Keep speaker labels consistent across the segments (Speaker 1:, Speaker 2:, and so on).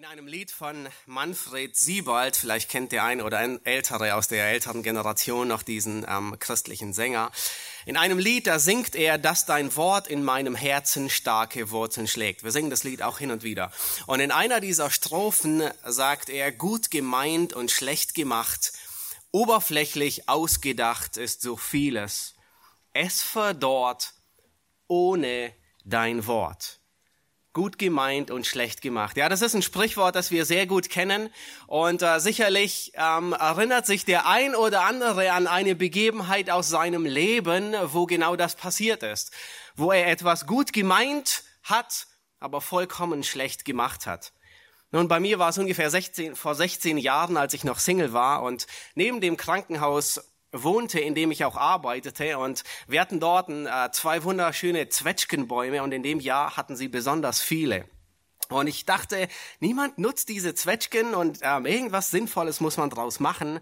Speaker 1: In einem Lied von Manfred Siebold, vielleicht kennt der ein oder ein Ältere aus der älteren Generation noch diesen ähm, christlichen Sänger. In einem Lied, da singt er, dass dein Wort in meinem Herzen starke Wurzeln schlägt. Wir singen das Lied auch hin und wieder. Und in einer dieser Strophen sagt er, gut gemeint und schlecht gemacht, oberflächlich ausgedacht ist so vieles. Es verdorrt ohne dein Wort gut gemeint und schlecht gemacht. Ja, das ist ein Sprichwort, das wir sehr gut kennen und äh, sicherlich ähm, erinnert sich der ein oder andere an eine Begebenheit aus seinem Leben, wo genau das passiert ist, wo er etwas gut gemeint hat, aber vollkommen schlecht gemacht hat. Nun, bei mir war es ungefähr 16, vor 16 Jahren, als ich noch Single war und neben dem Krankenhaus wohnte, in dem ich auch arbeitete. Und wir hatten dort äh, zwei wunderschöne Zwetschgenbäume und in dem Jahr hatten sie besonders viele. Und ich dachte, niemand nutzt diese Zwetschgen und ähm, irgendwas Sinnvolles muss man draus machen.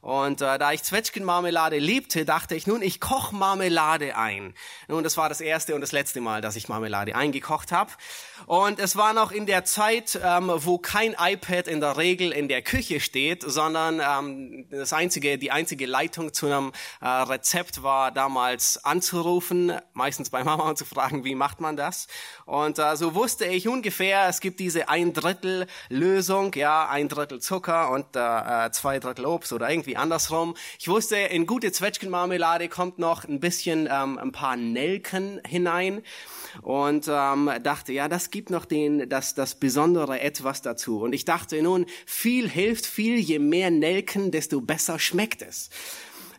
Speaker 1: Und äh, da ich Zwetschgenmarmelade liebte, dachte ich, nun, ich koche Marmelade ein. Nun, das war das erste und das letzte Mal, dass ich Marmelade eingekocht habe. Und es war noch in der Zeit, ähm, wo kein iPad in der Regel in der Küche steht, sondern ähm, das einzige, die einzige Leitung zu einem äh, Rezept war damals anzurufen, meistens bei Mama und zu fragen, wie macht man das? Und äh, so wusste ich ungefähr, es gibt diese ein Drittel Lösung, ja, ein Drittel Zucker und äh, zwei Drittel Obst oder irgendwie irgendwie andersrum. Ich wusste, in gute Zwetschgenmarmelade kommt noch ein bisschen ähm, ein paar Nelken hinein und ähm, dachte, ja, das gibt noch den, das, das besondere etwas dazu. Und ich dachte, nun, viel hilft viel, je mehr Nelken, desto besser schmeckt es.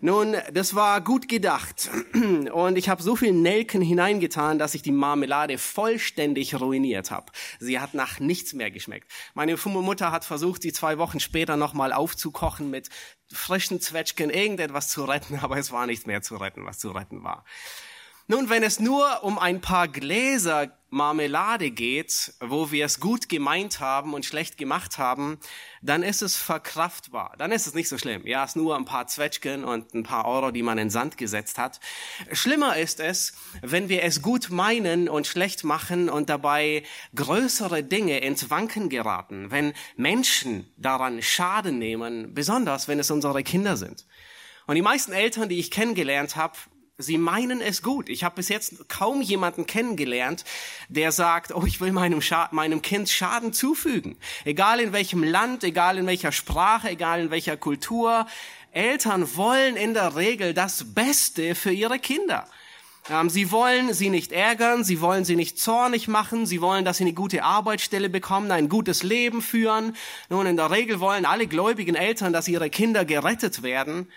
Speaker 1: Nun, das war gut gedacht. Und ich habe so viel Nelken hineingetan, dass ich die Marmelade vollständig ruiniert habe. Sie hat nach nichts mehr geschmeckt. Meine Mutter hat versucht, sie zwei Wochen später nochmal aufzukochen mit frischen Zwetschgen, irgendetwas zu retten, aber es war nichts mehr zu retten, was zu retten war. Nun, wenn es nur um ein paar Gläser Marmelade geht, wo wir es gut gemeint haben und schlecht gemacht haben, dann ist es verkraftbar. Dann ist es nicht so schlimm. Ja, es ist nur ein paar Zwetschgen und ein paar Euro, die man in Sand gesetzt hat. Schlimmer ist es, wenn wir es gut meinen und schlecht machen und dabei größere Dinge ins Wanken geraten. Wenn Menschen daran Schaden nehmen, besonders wenn es unsere Kinder sind. Und die meisten Eltern, die ich kennengelernt habe, Sie meinen es gut. Ich habe bis jetzt kaum jemanden kennengelernt, der sagt, oh, ich will meinem, Scha meinem Kind Schaden zufügen. Egal in welchem Land, egal in welcher Sprache, egal in welcher Kultur. Eltern wollen in der Regel das Beste für ihre Kinder. Ähm, sie wollen sie nicht ärgern, sie wollen sie nicht zornig machen, sie wollen, dass sie eine gute Arbeitsstelle bekommen, ein gutes Leben führen. Nun, in der Regel wollen alle gläubigen Eltern, dass ihre Kinder gerettet werden.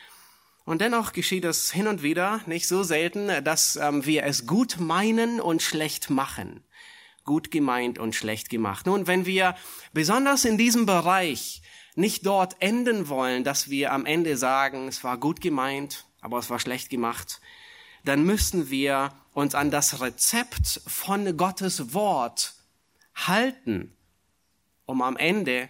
Speaker 1: Und dennoch geschieht es hin und wieder, nicht so selten, dass ähm, wir es gut meinen und schlecht machen. Gut gemeint und schlecht gemacht. Nun, wenn wir besonders in diesem Bereich nicht dort enden wollen, dass wir am Ende sagen, es war gut gemeint, aber es war schlecht gemacht, dann müssen wir uns an das Rezept von Gottes Wort halten, um am Ende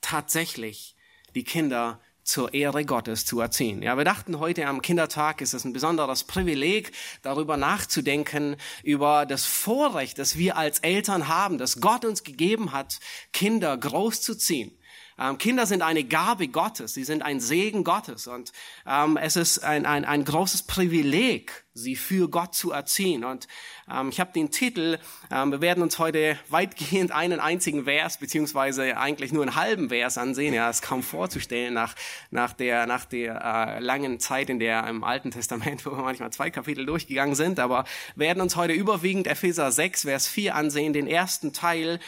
Speaker 1: tatsächlich die Kinder zur Ehre Gottes zu erziehen. Ja, wir dachten heute am Kindertag ist es ein besonderes Privileg, darüber nachzudenken, über das Vorrecht, das wir als Eltern haben, das Gott uns gegeben hat, Kinder großzuziehen. Ähm, Kinder sind eine Gabe Gottes, sie sind ein Segen Gottes und ähm, es ist ein, ein, ein großes Privileg, sie für Gott zu erziehen. Und ähm, ich habe den Titel, ähm, wir werden uns heute weitgehend einen einzigen Vers, beziehungsweise eigentlich nur einen halben Vers ansehen. Ja, ist kaum vorzustellen nach, nach der, nach der äh, langen Zeit in der im Alten Testament, wo wir manchmal zwei Kapitel durchgegangen sind. Aber werden uns heute überwiegend Epheser 6, Vers 4 ansehen, den ersten Teil.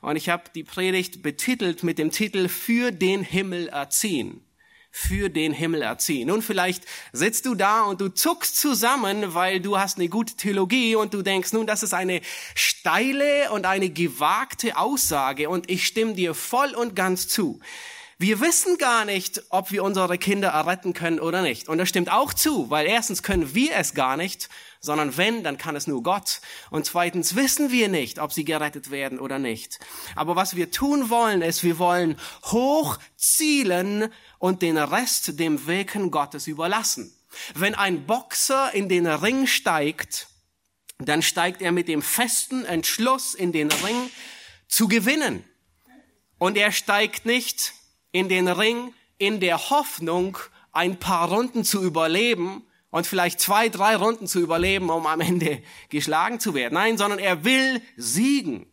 Speaker 1: Und ich habe die Predigt betitelt mit dem Titel Für den Himmel erziehen. Für den Himmel erziehen. Nun, vielleicht sitzt du da und du zuckst zusammen, weil du hast eine gute Theologie und du denkst, nun, das ist eine steile und eine gewagte Aussage und ich stimme dir voll und ganz zu. Wir wissen gar nicht, ob wir unsere Kinder erretten können oder nicht. Und das stimmt auch zu, weil erstens können wir es gar nicht sondern wenn, dann kann es nur Gott. Und zweitens wissen wir nicht, ob sie gerettet werden oder nicht. Aber was wir tun wollen, ist, wir wollen hoch zielen und den Rest dem Wirken Gottes überlassen. Wenn ein Boxer in den Ring steigt, dann steigt er mit dem festen Entschluss in den Ring zu gewinnen. Und er steigt nicht in den Ring in der Hoffnung, ein paar Runden zu überleben und vielleicht zwei, drei Runden zu überleben, um am Ende geschlagen zu werden. Nein, sondern er will siegen.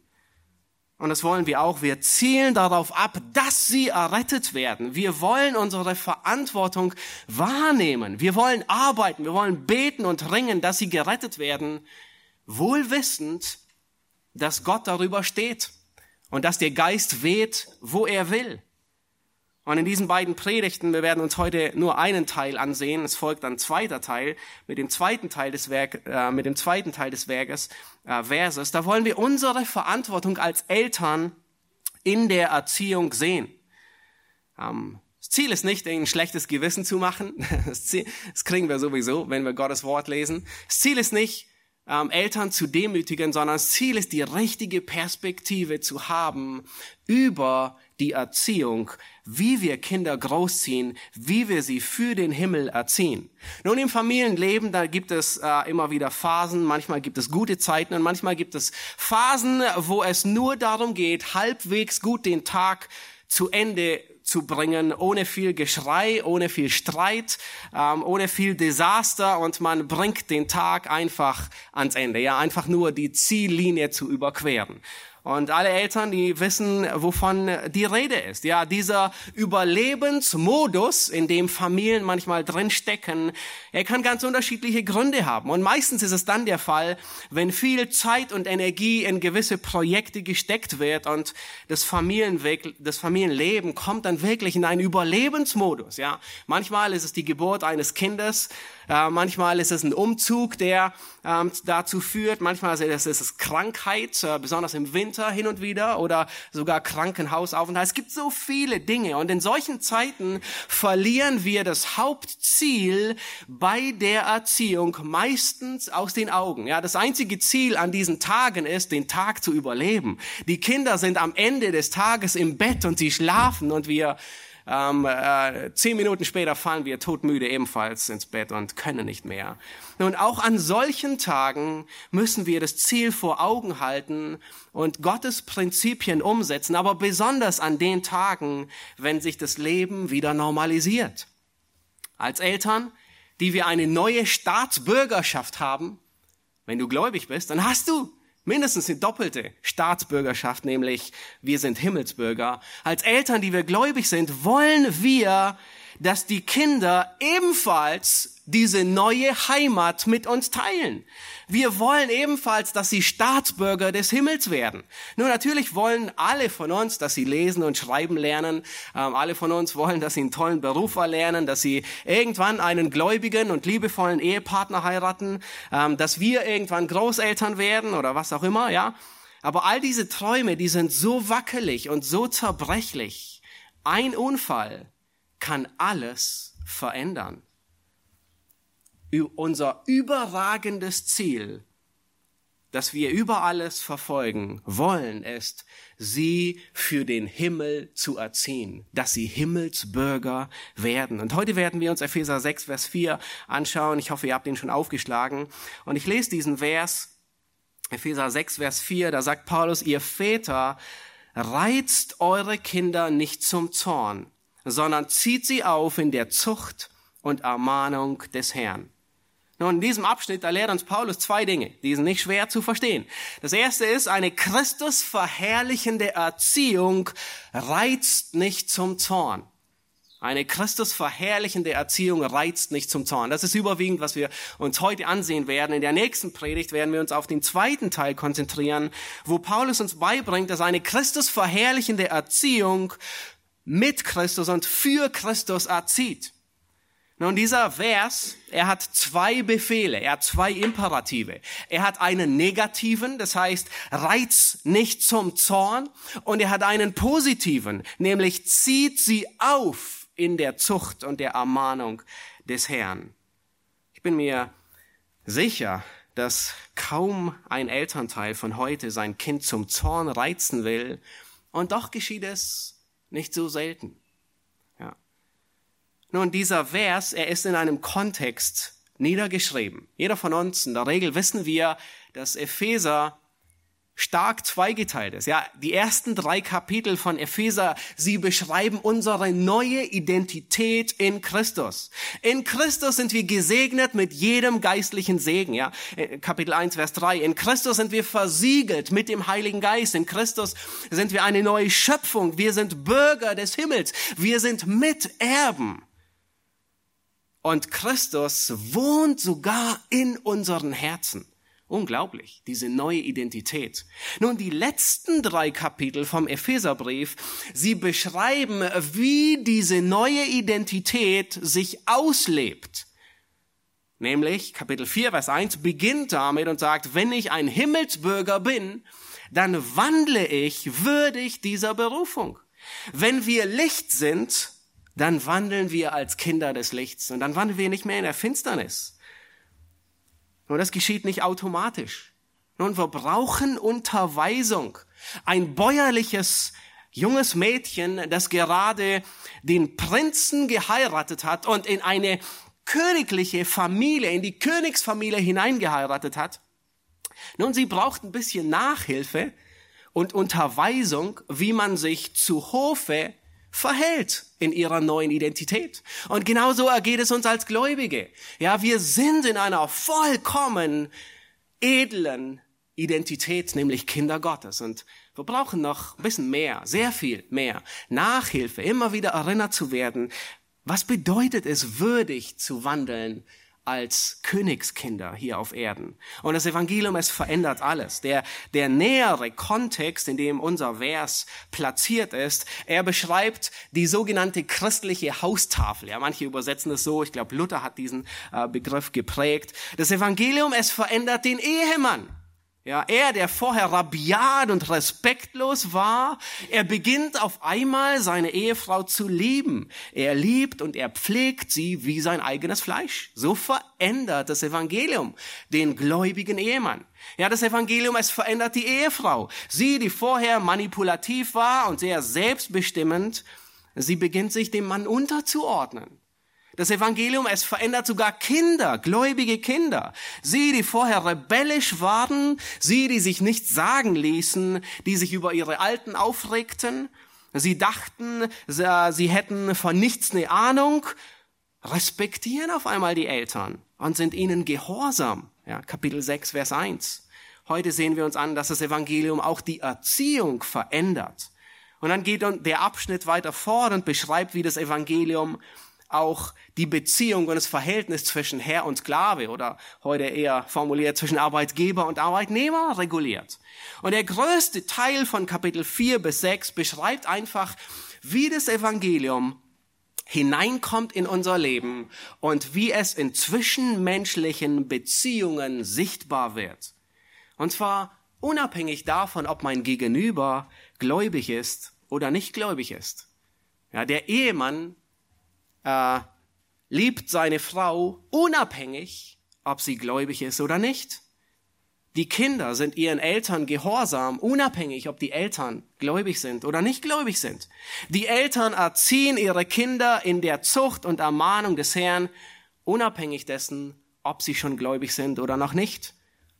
Speaker 1: Und das wollen wir auch. Wir zielen darauf ab, dass sie errettet werden. Wir wollen unsere Verantwortung wahrnehmen. Wir wollen arbeiten. Wir wollen beten und ringen, dass sie gerettet werden. Wohl wissend, dass Gott darüber steht und dass der Geist weht, wo er will. Und in diesen beiden Predigten, wir werden uns heute nur einen Teil ansehen. Es folgt ein zweiter Teil mit dem zweiten Teil des Werk, äh, mit dem zweiten Teil des Werkes, äh, Verses. Da wollen wir unsere Verantwortung als Eltern in der Erziehung sehen. Ähm, das Ziel ist nicht, ein schlechtes Gewissen zu machen. Das, Ziel, das kriegen wir sowieso, wenn wir Gottes Wort lesen. Das Ziel ist nicht, ähm, Eltern zu demütigen, sondern das Ziel ist, die richtige Perspektive zu haben über die Erziehung, wie wir Kinder großziehen, wie wir sie für den Himmel erziehen. Nun im Familienleben, da gibt es äh, immer wieder Phasen, manchmal gibt es gute Zeiten und manchmal gibt es Phasen, wo es nur darum geht, halbwegs gut den Tag zu Ende zu bringen, ohne viel Geschrei, ohne viel Streit, ähm, ohne viel Desaster und man bringt den Tag einfach ans Ende, ja, einfach nur die Ziellinie zu überqueren. Und alle Eltern, die wissen, wovon die Rede ist. Ja, dieser Überlebensmodus, in dem Familien manchmal drinstecken, er kann ganz unterschiedliche Gründe haben. Und meistens ist es dann der Fall, wenn viel Zeit und Energie in gewisse Projekte gesteckt wird und das, Familienweg, das Familienleben kommt dann wirklich in einen Überlebensmodus. Ja, manchmal ist es die Geburt eines Kindes, äh, manchmal ist es ein Umzug, der ähm, dazu führt. Manchmal ist es Krankheit, äh, besonders im Winter hin und wieder oder sogar Krankenhausaufenthalt. Es gibt so viele Dinge und in solchen Zeiten verlieren wir das Hauptziel bei der Erziehung meistens aus den Augen. Ja, das einzige Ziel an diesen Tagen ist, den Tag zu überleben. Die Kinder sind am Ende des Tages im Bett und sie schlafen und wir ähm, äh, zehn Minuten später fallen wir todmüde ebenfalls ins Bett und können nicht mehr. Nun, auch an solchen Tagen müssen wir das Ziel vor Augen halten und Gottes Prinzipien umsetzen, aber besonders an den Tagen, wenn sich das Leben wieder normalisiert. Als Eltern, die wir eine neue Staatsbürgerschaft haben, wenn du gläubig bist, dann hast du mindestens eine doppelte Staatsbürgerschaft, nämlich wir sind Himmelsbürger. Als Eltern, die wir gläubig sind, wollen wir, dass die Kinder ebenfalls diese neue Heimat mit uns teilen. Wir wollen ebenfalls, dass sie Staatsbürger des Himmels werden. Nur natürlich wollen alle von uns, dass sie lesen und schreiben lernen. Ähm, alle von uns wollen, dass sie einen tollen Beruf erlernen, dass sie irgendwann einen gläubigen und liebevollen Ehepartner heiraten, ähm, dass wir irgendwann Großeltern werden oder was auch immer, ja. Aber all diese Träume, die sind so wackelig und so zerbrechlich. Ein Unfall kann alles verändern unser überragendes Ziel, das wir über alles verfolgen wollen, ist, sie für den Himmel zu erziehen, dass sie Himmelsbürger werden. Und heute werden wir uns Epheser 6, Vers 4 anschauen. Ich hoffe, ihr habt ihn schon aufgeschlagen. Und ich lese diesen Vers, Epheser 6, Vers 4, da sagt Paulus, ihr Väter, reizt eure Kinder nicht zum Zorn, sondern zieht sie auf in der Zucht und Ermahnung des Herrn. Nun, in diesem Abschnitt, da lehrt uns Paulus zwei Dinge, die sind nicht schwer zu verstehen. Das erste ist, eine Christus verherrlichende Erziehung reizt nicht zum Zorn. Eine Christus verherrlichende Erziehung reizt nicht zum Zorn. Das ist überwiegend, was wir uns heute ansehen werden. In der nächsten Predigt werden wir uns auf den zweiten Teil konzentrieren, wo Paulus uns beibringt, dass eine Christus verherrlichende Erziehung mit Christus und für Christus erzieht. Nun, dieser Vers, er hat zwei Befehle, er hat zwei Imperative. Er hat einen negativen, das heißt, reiz nicht zum Zorn, und er hat einen positiven, nämlich zieht sie auf in der Zucht und der Ermahnung des Herrn. Ich bin mir sicher, dass kaum ein Elternteil von heute sein Kind zum Zorn reizen will, und doch geschieht es nicht so selten. Nun, dieser Vers, er ist in einem Kontext niedergeschrieben. Jeder von uns, in der Regel wissen wir, dass Epheser stark zweigeteilt ist. Ja, die ersten drei Kapitel von Epheser, sie beschreiben unsere neue Identität in Christus. In Christus sind wir gesegnet mit jedem geistlichen Segen. Ja, äh, Kapitel 1, Vers 3. In Christus sind wir versiegelt mit dem Heiligen Geist. In Christus sind wir eine neue Schöpfung. Wir sind Bürger des Himmels. Wir sind Miterben. Und Christus wohnt sogar in unseren Herzen. Unglaublich, diese neue Identität. Nun, die letzten drei Kapitel vom Epheserbrief, sie beschreiben, wie diese neue Identität sich auslebt. Nämlich Kapitel 4, Vers 1 beginnt damit und sagt, wenn ich ein Himmelsbürger bin, dann wandle ich würdig dieser Berufung. Wenn wir Licht sind, dann wandeln wir als Kinder des Lichts und dann wandeln wir nicht mehr in der Finsternis. Nur das geschieht nicht automatisch. Nun, wir brauchen Unterweisung. Ein bäuerliches junges Mädchen, das gerade den Prinzen geheiratet hat und in eine königliche Familie, in die Königsfamilie hineingeheiratet hat. Nun, sie braucht ein bisschen Nachhilfe und Unterweisung, wie man sich zu Hofe verhält in ihrer neuen Identität. Und genauso ergeht es uns als Gläubige. Ja, wir sind in einer vollkommen edlen Identität, nämlich Kinder Gottes. Und wir brauchen noch ein bisschen mehr, sehr viel mehr Nachhilfe, immer wieder erinnert zu werden, was bedeutet es, würdig zu wandeln als Königskinder hier auf Erden. Und das Evangelium, es verändert alles. Der, der nähere Kontext, in dem unser Vers platziert ist, er beschreibt die sogenannte christliche Haustafel. Ja, manche übersetzen es so, ich glaube, Luther hat diesen äh, Begriff geprägt. Das Evangelium, es verändert den Ehemann. Ja, er, der vorher rabiat und respektlos war, er beginnt auf einmal seine Ehefrau zu lieben. Er liebt und er pflegt sie wie sein eigenes Fleisch. So verändert das Evangelium den gläubigen Ehemann. Ja, das Evangelium, es verändert die Ehefrau. Sie, die vorher manipulativ war und sehr selbstbestimmend, sie beginnt sich dem Mann unterzuordnen. Das Evangelium, es verändert sogar Kinder, gläubige Kinder. Sie, die vorher rebellisch waren, sie, die sich nichts sagen ließen, die sich über ihre Alten aufregten, sie dachten, sie hätten von nichts eine Ahnung, respektieren auf einmal die Eltern und sind ihnen gehorsam. Ja, Kapitel 6, Vers 1. Heute sehen wir uns an, dass das Evangelium auch die Erziehung verändert. Und dann geht der Abschnitt weiter fort und beschreibt, wie das Evangelium auch die Beziehung und das Verhältnis zwischen Herr und Sklave oder heute eher formuliert zwischen Arbeitgeber und Arbeitnehmer reguliert. Und der größte Teil von Kapitel 4 bis 6 beschreibt einfach, wie das Evangelium hineinkommt in unser Leben und wie es in zwischenmenschlichen Beziehungen sichtbar wird. Und zwar unabhängig davon, ob mein Gegenüber gläubig ist oder nicht gläubig ist. Ja, der Ehemann äh, liebt seine Frau unabhängig, ob sie gläubig ist oder nicht. Die Kinder sind ihren Eltern gehorsam, unabhängig, ob die Eltern gläubig sind oder nicht gläubig sind. Die Eltern erziehen ihre Kinder in der Zucht und Ermahnung des Herrn, unabhängig dessen, ob sie schon gläubig sind oder noch nicht.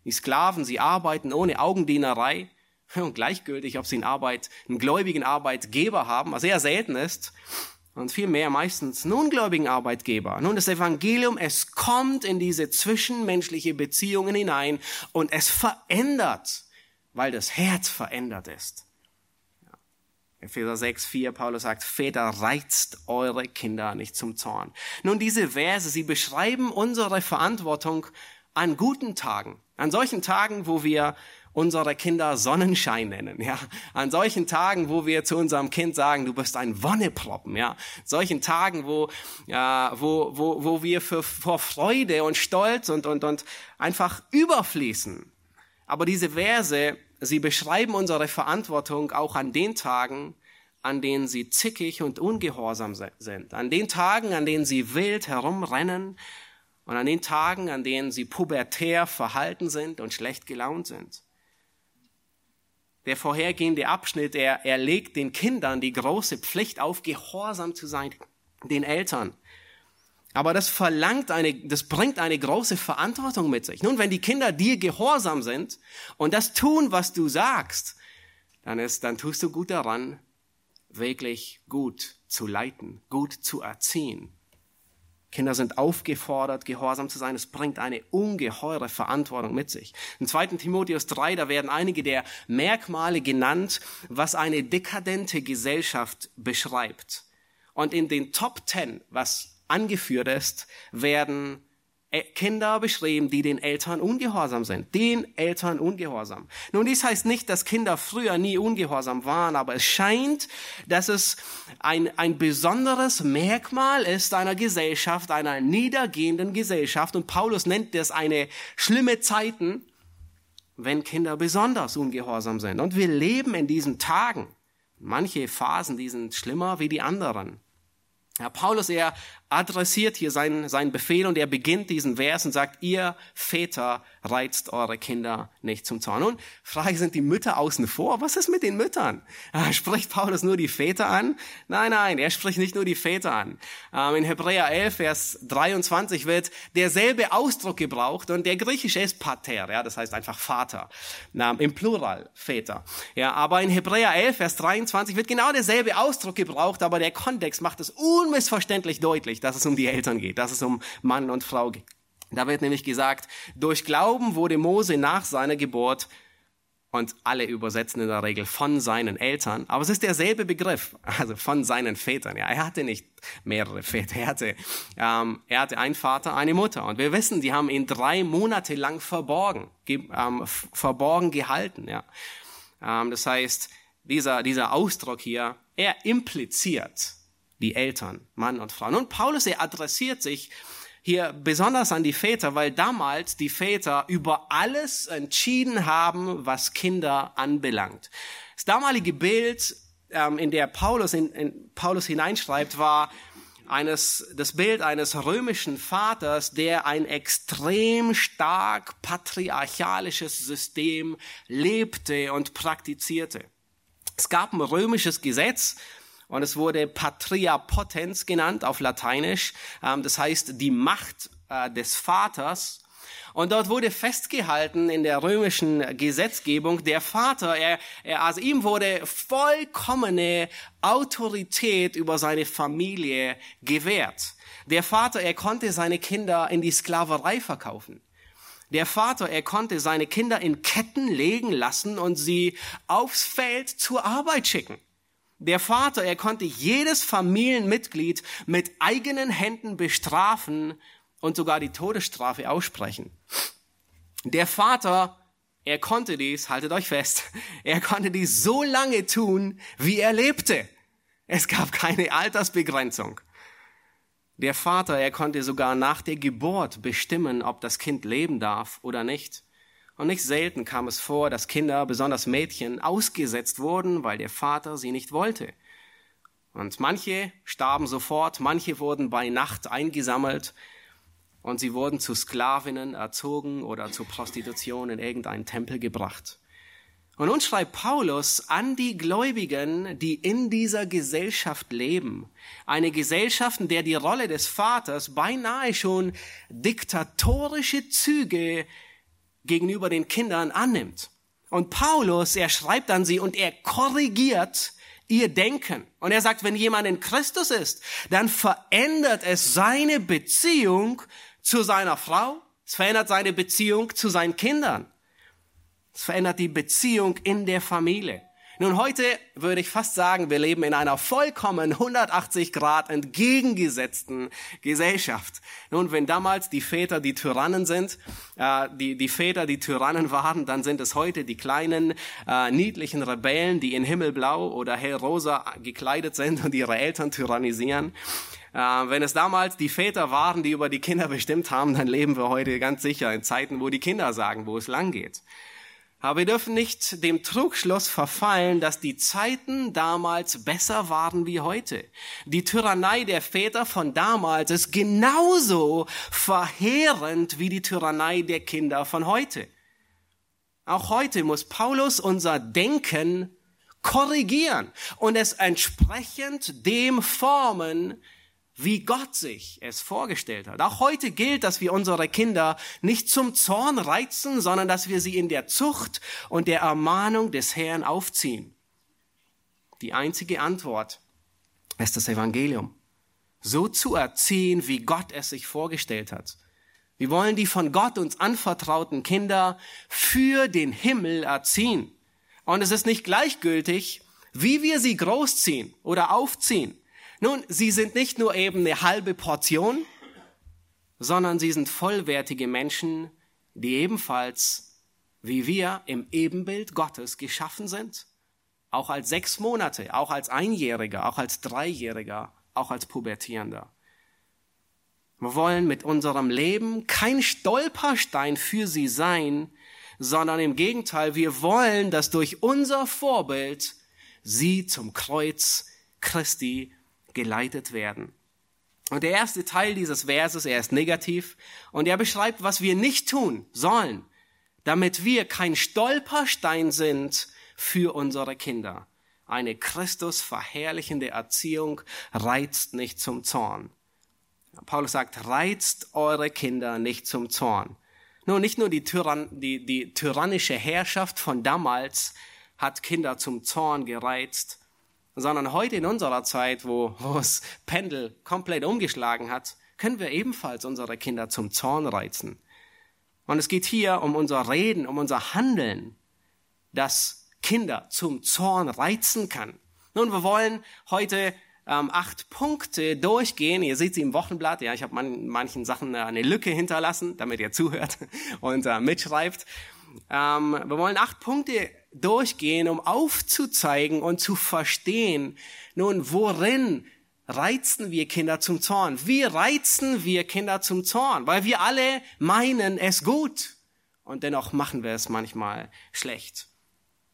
Speaker 1: Die Sklaven, sie arbeiten ohne Augendienerei und gleichgültig, ob sie einen, Arbeit, einen gläubigen Arbeitgeber haben, was sehr selten ist und vielmehr meistens einen ungläubigen Arbeitgeber. Nun, das Evangelium, es kommt in diese zwischenmenschliche Beziehungen hinein und es verändert, weil das Herz verändert ist. Epheser 6, 4, Paulus sagt, Väter, reizt eure Kinder nicht zum Zorn. Nun, diese Verse, sie beschreiben unsere Verantwortung an guten Tagen, an solchen Tagen, wo wir unsere Kinder Sonnenschein nennen, ja. An solchen Tagen, wo wir zu unserem Kind sagen, du bist ein Wonneproppen, ja. Solchen Tagen, wo, ja, wo, wo, wo wir für, vor Freude und Stolz und, und, und einfach überfließen. Aber diese Verse, sie beschreiben unsere Verantwortung auch an den Tagen, an denen sie zickig und ungehorsam sind. An den Tagen, an denen sie wild herumrennen und an den Tagen, an denen sie pubertär verhalten sind und schlecht gelaunt sind der vorhergehende Abschnitt, er, er legt den Kindern die große Pflicht auf, gehorsam zu sein den Eltern. Aber das verlangt eine, das bringt eine große Verantwortung mit sich. Nun, wenn die Kinder dir gehorsam sind und das tun, was du sagst, dann ist, dann tust du gut daran, wirklich gut zu leiten, gut zu erziehen. Kinder sind aufgefordert, gehorsam zu sein. Es bringt eine ungeheure Verantwortung mit sich. In 2. Timotheus 3, da werden einige der Merkmale genannt, was eine dekadente Gesellschaft beschreibt. Und in den Top 10, was angeführt ist, werden Kinder beschrieben, die den Eltern ungehorsam sind. Den Eltern ungehorsam. Nun, dies heißt nicht, dass Kinder früher nie ungehorsam waren, aber es scheint, dass es ein, ein besonderes Merkmal ist einer Gesellschaft, einer niedergehenden Gesellschaft. Und Paulus nennt das eine schlimme Zeiten, wenn Kinder besonders ungehorsam sind. Und wir leben in diesen Tagen. Manche Phasen, die sind schlimmer wie die anderen. Ja, Paulus, er adressiert hier seinen, seinen Befehl und er beginnt diesen Vers und sagt, ihr Väter reizt eure Kinder nicht zum Zorn. Und Frage, sind die Mütter außen vor? Was ist mit den Müttern? Ah, spricht Paulus nur die Väter an? Nein, nein, er spricht nicht nur die Väter an. Ähm, in Hebräer 11, Vers 23 wird derselbe Ausdruck gebraucht und der griechische ist Pater, ja, das heißt einfach Vater. Im Plural, Väter. Ja, aber in Hebräer 11, Vers 23 wird genau derselbe Ausdruck gebraucht, aber der Kontext macht es unmissverständlich deutlich deutlich, dass es um die Eltern geht, dass es um Mann und Frau geht. Da wird nämlich gesagt, durch Glauben wurde Mose nach seiner Geburt und alle übersetzen in der Regel von seinen Eltern, aber es ist derselbe Begriff, also von seinen Vätern. Ja, er hatte nicht mehrere Väter, er hatte, ähm, er hatte einen Vater, eine Mutter und wir wissen, die haben ihn drei Monate lang verborgen, ge ähm, verborgen gehalten. Ja, ähm, das heißt, dieser dieser Ausdruck hier, er impliziert, die Eltern, Mann und Frau. Nun, Paulus, er adressiert sich hier besonders an die Väter, weil damals die Väter über alles entschieden haben, was Kinder anbelangt. Das damalige Bild, ähm, in der Paulus, in, in Paulus hineinschreibt, war eines, das Bild eines römischen Vaters, der ein extrem stark patriarchalisches System lebte und praktizierte. Es gab ein römisches Gesetz, und es wurde Patria Potens genannt auf Lateinisch. Ähm, das heißt die Macht äh, des Vaters. Und dort wurde festgehalten in der römischen Gesetzgebung, der Vater, er, er, also ihm wurde vollkommene Autorität über seine Familie gewährt. Der Vater, er konnte seine Kinder in die Sklaverei verkaufen. Der Vater, er konnte seine Kinder in Ketten legen lassen und sie aufs Feld zur Arbeit schicken. Der Vater, er konnte jedes Familienmitglied mit eigenen Händen bestrafen und sogar die Todesstrafe aussprechen. Der Vater, er konnte dies, haltet euch fest, er konnte dies so lange tun, wie er lebte. Es gab keine Altersbegrenzung. Der Vater, er konnte sogar nach der Geburt bestimmen, ob das Kind leben darf oder nicht. Und nicht selten kam es vor, dass Kinder, besonders Mädchen, ausgesetzt wurden, weil der Vater sie nicht wollte. Und manche starben sofort, manche wurden bei Nacht eingesammelt und sie wurden zu Sklavinnen erzogen oder zur Prostitution in irgendeinen Tempel gebracht. Und nun schreibt Paulus an die Gläubigen, die in dieser Gesellschaft leben. Eine Gesellschaft, in der die Rolle des Vaters beinahe schon diktatorische Züge gegenüber den Kindern annimmt. Und Paulus, er schreibt an sie und er korrigiert ihr Denken. Und er sagt, wenn jemand in Christus ist, dann verändert es seine Beziehung zu seiner Frau, es verändert seine Beziehung zu seinen Kindern, es verändert die Beziehung in der Familie. Nun, heute würde ich fast sagen, wir leben in einer vollkommen 180 Grad entgegengesetzten Gesellschaft. Nun, wenn damals die Väter die Tyrannen sind, äh, die, die Väter die Tyrannen waren, dann sind es heute die kleinen, äh, niedlichen Rebellen, die in himmelblau oder hellrosa gekleidet sind und ihre Eltern tyrannisieren. Äh, wenn es damals die Väter waren, die über die Kinder bestimmt haben, dann leben wir heute ganz sicher in Zeiten, wo die Kinder sagen, wo es lang geht. Aber wir dürfen nicht dem Trugschluss verfallen, dass die Zeiten damals besser waren wie heute. Die Tyrannei der Väter von damals ist genauso verheerend wie die Tyrannei der Kinder von heute. Auch heute muss Paulus unser Denken korrigieren und es entsprechend dem formen, wie Gott sich es vorgestellt hat. Auch heute gilt, dass wir unsere Kinder nicht zum Zorn reizen, sondern dass wir sie in der Zucht und der Ermahnung des Herrn aufziehen. Die einzige Antwort ist das Evangelium. So zu erziehen, wie Gott es sich vorgestellt hat. Wir wollen die von Gott uns anvertrauten Kinder für den Himmel erziehen. Und es ist nicht gleichgültig, wie wir sie großziehen oder aufziehen. Nun, sie sind nicht nur eben eine halbe Portion, sondern sie sind vollwertige Menschen, die ebenfalls wie wir im Ebenbild Gottes geschaffen sind. Auch als sechs Monate, auch als Einjähriger, auch als Dreijähriger, auch als Pubertierender. Wir wollen mit unserem Leben kein Stolperstein für sie sein, sondern im Gegenteil, wir wollen, dass durch unser Vorbild sie zum Kreuz Christi geleitet werden. Und der erste Teil dieses Verses, er ist negativ und er beschreibt, was wir nicht tun sollen, damit wir kein Stolperstein sind für unsere Kinder. Eine Christus verherrlichende Erziehung reizt nicht zum Zorn. Paulus sagt, reizt eure Kinder nicht zum Zorn. Nun, nicht nur die, Tyrann, die, die tyrannische Herrschaft von damals hat Kinder zum Zorn gereizt, sondern heute in unserer Zeit, wo, wo das Pendel komplett umgeschlagen hat, können wir ebenfalls unsere Kinder zum Zorn reizen. Und es geht hier um unser Reden, um unser Handeln, das Kinder zum Zorn reizen kann. Nun, wir wollen heute ähm, acht Punkte durchgehen. Ihr seht sie im Wochenblatt. Ja, ich habe man, manchen Sachen äh, eine Lücke hinterlassen, damit ihr zuhört und äh, mitschreibt. Ähm, wir wollen acht Punkte durchgehen, um aufzuzeigen und zu verstehen, nun, worin reizen wir Kinder zum Zorn? Wie reizen wir Kinder zum Zorn? Weil wir alle meinen es gut und dennoch machen wir es manchmal schlecht.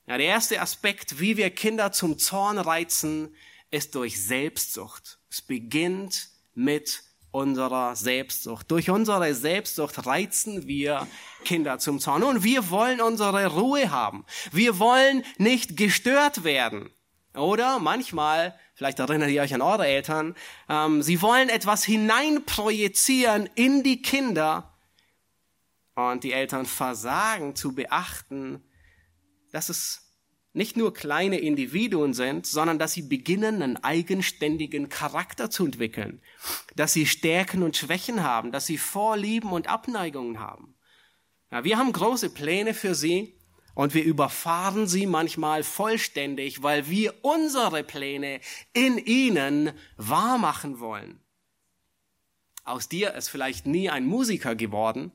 Speaker 1: Ja, der erste Aspekt, wie wir Kinder zum Zorn reizen, ist durch Selbstsucht. Es beginnt mit unserer Selbstsucht. Durch unsere Selbstsucht reizen wir Kinder zum Zorn. Und wir wollen unsere Ruhe haben. Wir wollen nicht gestört werden. Oder manchmal, vielleicht erinnert ihr euch an eure Eltern, ähm, sie wollen etwas hineinprojizieren in die Kinder. Und die Eltern versagen zu beachten, dass es nicht nur kleine Individuen sind, sondern dass sie beginnen, einen eigenständigen Charakter zu entwickeln, dass sie Stärken und Schwächen haben, dass sie Vorlieben und Abneigungen haben. Ja, wir haben große Pläne für sie und wir überfahren sie manchmal vollständig, weil wir unsere Pläne in ihnen wahrmachen wollen. Aus dir ist vielleicht nie ein Musiker geworden,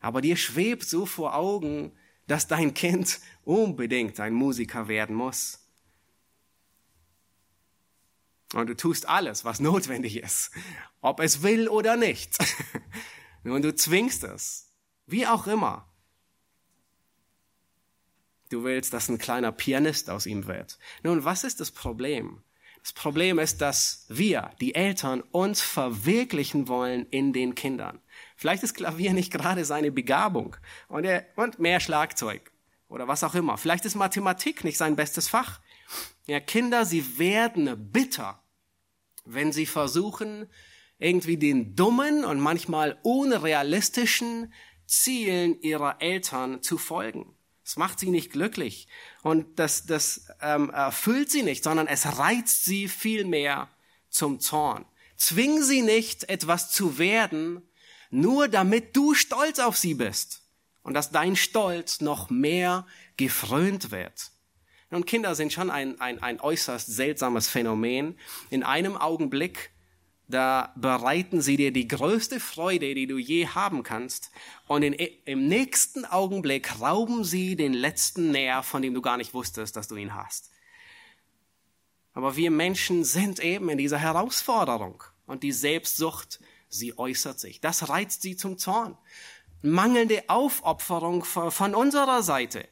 Speaker 1: aber dir schwebt so vor Augen, dass dein Kind unbedingt ein Musiker werden muss. Und du tust alles, was notwendig ist, ob es will oder nicht. Und du zwingst es, wie auch immer. Du willst, dass ein kleiner Pianist aus ihm wird. Nun, was ist das Problem? Das Problem ist, dass wir, die Eltern, uns verwirklichen wollen in den Kindern. Vielleicht ist Klavier nicht gerade seine Begabung und, er, und mehr Schlagzeug oder was auch immer. Vielleicht ist Mathematik nicht sein bestes Fach. Ja, Kinder, sie werden bitter, wenn sie versuchen, irgendwie den dummen und manchmal unrealistischen Zielen ihrer Eltern zu folgen. Es macht sie nicht glücklich und das, das ähm, erfüllt sie nicht, sondern es reizt sie vielmehr zum Zorn. Zwing sie nicht, etwas zu werden, nur damit du stolz auf sie bist und dass dein Stolz noch mehr gefrönt wird. Nun, Kinder sind schon ein, ein, ein äußerst seltsames Phänomen. In einem Augenblick, da bereiten sie dir die größte Freude, die du je haben kannst. Und in, im nächsten Augenblick rauben sie den letzten Nerv, von dem du gar nicht wusstest, dass du ihn hast. Aber wir Menschen sind eben in dieser Herausforderung. Und die Selbstsucht, sie äußert sich. Das reizt sie zum Zorn mangelnde Aufopferung von unserer Seite.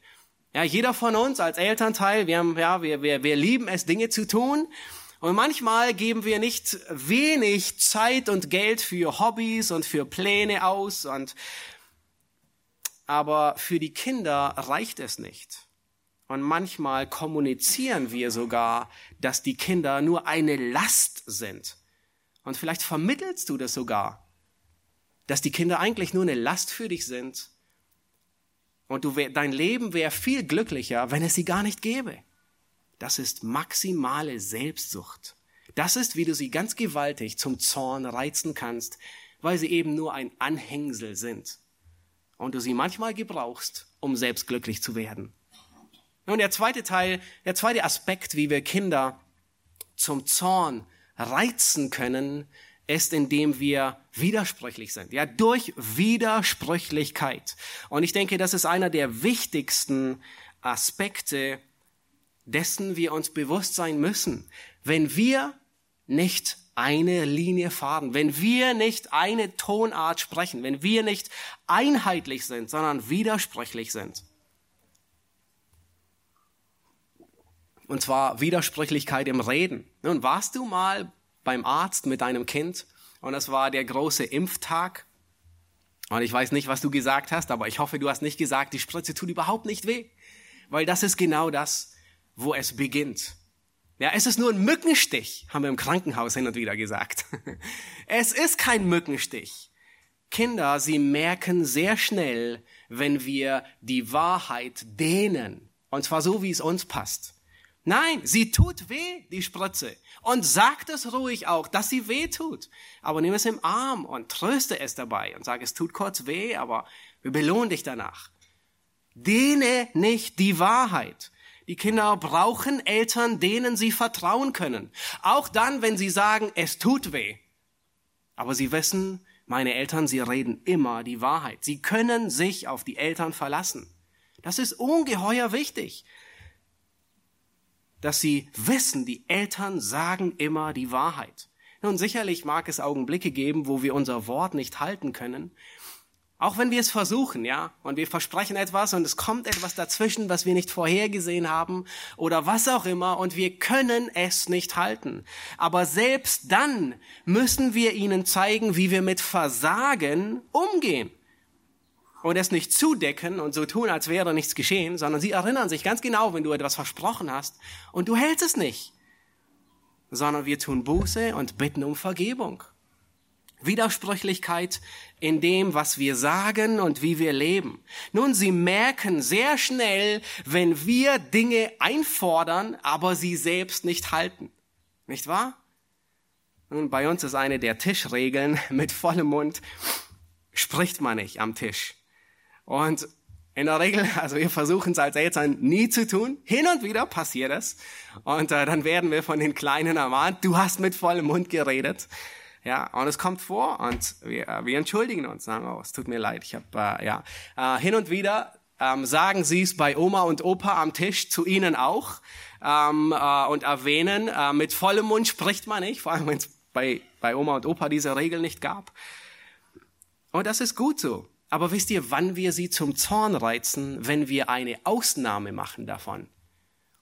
Speaker 1: Ja, jeder von uns als Elternteil, wir, haben, ja, wir, wir, wir lieben es, Dinge zu tun. Und manchmal geben wir nicht wenig Zeit und Geld für Hobbys und für Pläne aus. Und, aber für die Kinder reicht es nicht. Und manchmal kommunizieren wir sogar, dass die Kinder nur eine Last sind. Und vielleicht vermittelst du das sogar, dass die Kinder eigentlich nur eine Last für dich sind. Und du, dein Leben wäre viel glücklicher, wenn es sie gar nicht gäbe. Das ist maximale Selbstsucht. Das ist, wie du sie ganz gewaltig zum Zorn reizen kannst, weil sie eben nur ein Anhängsel sind. Und du sie manchmal gebrauchst, um selbst glücklich zu werden. Nun, der zweite Teil, der zweite Aspekt, wie wir Kinder zum Zorn reizen können, ist, indem wir widersprüchlich sind. Ja, durch Widersprüchlichkeit. Und ich denke, das ist einer der wichtigsten Aspekte, dessen wir uns bewusst sein müssen. Wenn wir nicht eine Linie fahren, wenn wir nicht eine Tonart sprechen, wenn wir nicht einheitlich sind, sondern widersprüchlich sind, Und zwar Widersprüchlichkeit im Reden. Nun, warst du mal beim Arzt mit deinem Kind und es war der große Impftag? Und ich weiß nicht, was du gesagt hast, aber ich hoffe, du hast nicht gesagt, die Spritze tut überhaupt nicht weh. Weil das ist genau das, wo es beginnt. Ja, es ist nur ein Mückenstich, haben wir im Krankenhaus hin und wieder gesagt. Es ist kein Mückenstich. Kinder, sie merken sehr schnell, wenn wir die Wahrheit dehnen. Und zwar so, wie es uns passt. Nein, sie tut weh, die Spritze. Und sagt es ruhig auch, dass sie weh tut. Aber nimm es im Arm und tröste es dabei und sag, es tut kurz weh, aber wir belohnen dich danach. Dehne nicht die Wahrheit. Die Kinder brauchen Eltern, denen sie vertrauen können. Auch dann, wenn sie sagen, es tut weh. Aber sie wissen, meine Eltern, sie reden immer die Wahrheit. Sie können sich auf die Eltern verlassen. Das ist ungeheuer wichtig dass sie wissen, die Eltern sagen immer die Wahrheit. Nun, sicherlich mag es Augenblicke geben, wo wir unser Wort nicht halten können. Auch wenn wir es versuchen, ja, und wir versprechen etwas und es kommt etwas dazwischen, was wir nicht vorhergesehen haben oder was auch immer und wir können es nicht halten. Aber selbst dann müssen wir ihnen zeigen, wie wir mit Versagen umgehen und es nicht zudecken und so tun, als wäre nichts geschehen, sondern sie erinnern sich ganz genau, wenn du etwas versprochen hast und du hältst es nicht, sondern wir tun Buße und bitten um Vergebung. Widersprüchlichkeit in dem, was wir sagen und wie wir leben. Nun, sie merken sehr schnell, wenn wir Dinge einfordern, aber sie selbst nicht halten. Nicht wahr? Nun, bei uns ist eine der Tischregeln mit vollem Mund, spricht man nicht am Tisch. Und in der Regel, also wir versuchen es als Eltern nie zu tun. Hin und wieder passiert es. Und äh, dann werden wir von den Kleinen ermahnt, du hast mit vollem Mund geredet. Ja, und es kommt vor und wir, äh, wir entschuldigen uns, sagen, oh, es tut mir leid, ich habe, äh, ja. Äh, hin und wieder ähm, sagen sie es bei Oma und Opa am Tisch, zu ihnen auch, ähm, äh, und erwähnen, äh, mit vollem Mund spricht man nicht, vor allem wenn es bei, bei Oma und Opa diese Regel nicht gab. Und das ist gut so. Aber wisst ihr, wann wir sie zum Zorn reizen, wenn wir eine Ausnahme machen davon?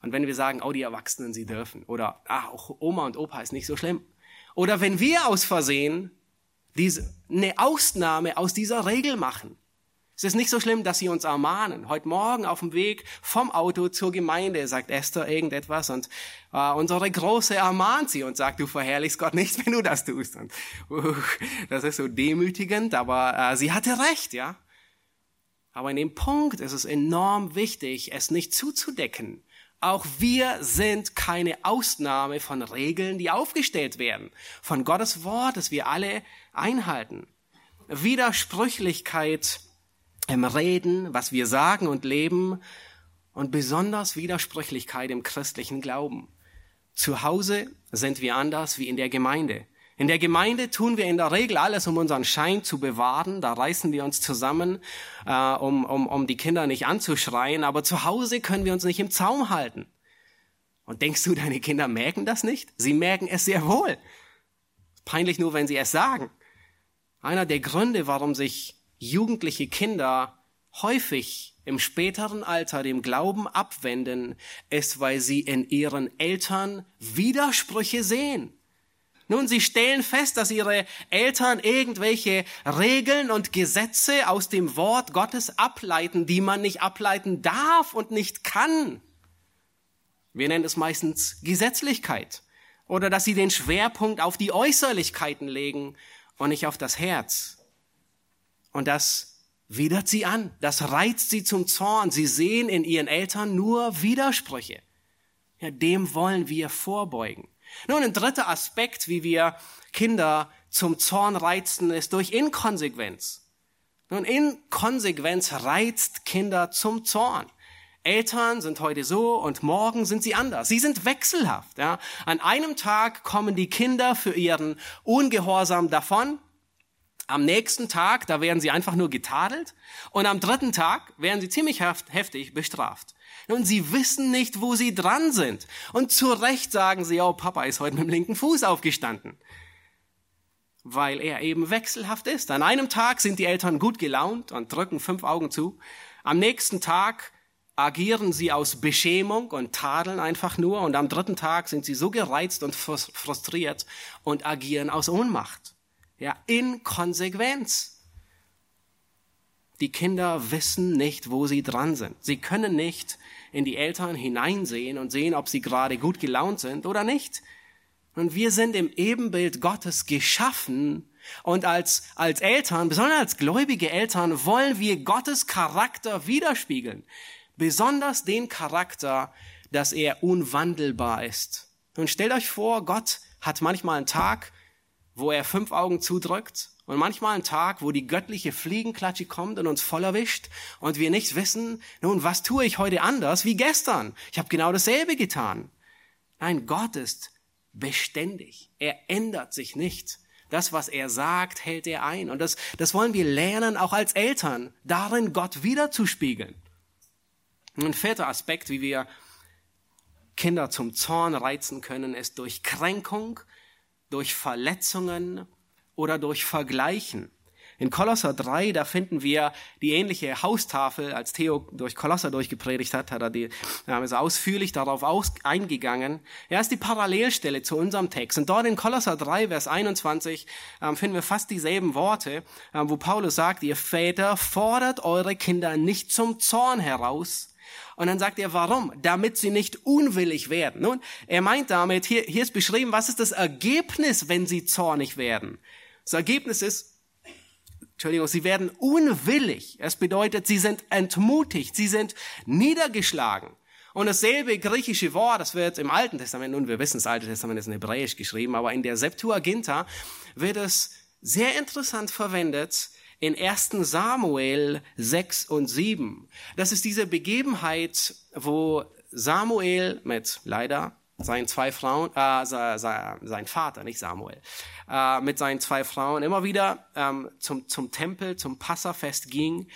Speaker 1: Und wenn wir sagen, oh, die Erwachsenen, sie dürfen. Oder, ach, Oma und Opa ist nicht so schlimm. Oder wenn wir aus Versehen diese, eine Ausnahme aus dieser Regel machen. Es ist nicht so schlimm, dass sie uns ermahnen. Heute Morgen auf dem Weg vom Auto zur Gemeinde sagt Esther irgendetwas und äh, unsere Große ermahnt sie und sagt, du verherrlichst Gott nicht, wenn du das tust. Und, uh, das ist so demütigend, aber äh, sie hatte recht, ja. Aber in dem Punkt ist es enorm wichtig, es nicht zuzudecken. Auch wir sind keine Ausnahme von Regeln, die aufgestellt werden. Von Gottes Wort, das wir alle einhalten. Widersprüchlichkeit im Reden, was wir sagen und leben und besonders Widersprüchlichkeit im christlichen Glauben. Zu Hause sind wir anders wie in der Gemeinde. In der Gemeinde tun wir in der Regel alles, um unseren Schein zu bewahren. Da reißen wir uns zusammen, äh, um, um, um die Kinder nicht anzuschreien. Aber zu Hause können wir uns nicht im Zaum halten. Und denkst du, deine Kinder merken das nicht? Sie merken es sehr wohl. Peinlich nur, wenn sie es sagen. Einer der Gründe, warum sich jugendliche Kinder häufig im späteren Alter dem Glauben abwenden, ist, weil sie in ihren Eltern Widersprüche sehen. Nun, sie stellen fest, dass ihre Eltern irgendwelche Regeln und Gesetze aus dem Wort Gottes ableiten, die man nicht ableiten darf und nicht kann. Wir nennen es meistens Gesetzlichkeit. Oder dass sie den Schwerpunkt auf die Äußerlichkeiten legen und nicht auf das Herz. Und das widert sie an. Das reizt sie zum Zorn. Sie sehen in ihren Eltern nur Widersprüche. Ja, dem wollen wir vorbeugen. Nun, ein dritter Aspekt, wie wir Kinder zum Zorn reizen, ist durch Inkonsequenz. Nun, Inkonsequenz reizt Kinder zum Zorn. Eltern sind heute so und morgen sind sie anders. Sie sind wechselhaft. Ja. An einem Tag kommen die Kinder für ihren Ungehorsam davon. Am nächsten Tag, da werden sie einfach nur getadelt. Und am dritten Tag werden sie ziemlich heftig bestraft. Und sie wissen nicht, wo sie dran sind. Und zu Recht sagen sie, oh, Papa ist heute mit dem linken Fuß aufgestanden. Weil er eben wechselhaft ist. An einem Tag sind die Eltern gut gelaunt und drücken fünf Augen zu. Am nächsten Tag agieren sie aus Beschämung und tadeln einfach nur und am dritten Tag sind sie so gereizt und frustriert und agieren aus Ohnmacht. Ja, in Konsequenz. Die Kinder wissen nicht, wo sie dran sind. Sie können nicht in die Eltern hineinsehen und sehen, ob sie gerade gut gelaunt sind oder nicht. Und wir sind im Ebenbild Gottes geschaffen, und als, als Eltern, besonders als gläubige Eltern, wollen wir Gottes Charakter widerspiegeln besonders den Charakter, dass er unwandelbar ist. Und stellt euch vor, Gott hat manchmal einen Tag, wo er fünf Augen zudrückt und manchmal einen Tag, wo die göttliche Fliegenklatsche kommt und uns voll erwischt und wir nicht wissen, nun, was tue ich heute anders wie gestern? Ich habe genau dasselbe getan. Nein, Gott ist beständig. Er ändert sich nicht. Das, was er sagt, hält er ein. Und das, das wollen wir lernen, auch als Eltern, darin Gott wiederzuspiegeln. Ein vierter Aspekt, wie wir Kinder zum Zorn reizen können, ist durch Kränkung, durch Verletzungen oder durch Vergleichen. In Kolosser 3, da finden wir die ähnliche Haustafel, als Theo durch Kolosser durchgepredigt hat, hat er die, da ist ausführlich darauf aus, eingegangen. Er ist die Parallelstelle zu unserem Text. Und dort in Kolosser 3, Vers 21, ähm, finden wir fast dieselben Worte, ähm, wo Paulus sagt, ihr Väter fordert eure Kinder nicht zum Zorn heraus, und dann sagt er, warum? Damit sie nicht unwillig werden. Nun, er meint damit, hier, hier ist beschrieben, was ist das Ergebnis, wenn sie zornig werden? Das Ergebnis ist, Entschuldigung, sie werden unwillig. Es bedeutet, sie sind entmutigt, sie sind niedergeschlagen. Und dasselbe griechische Wort, das wird im Alten Testament, nun wir wissen, das Alte Testament ist in Hebräisch geschrieben, aber in der Septuaginta wird es sehr interessant verwendet, in 1 Samuel 6 und 7. Das ist diese Begebenheit, wo Samuel mit leider seinen zwei Frauen, äh, sein Vater, nicht Samuel, äh, mit seinen zwei Frauen immer wieder ähm, zum, zum Tempel, zum Passafest ging.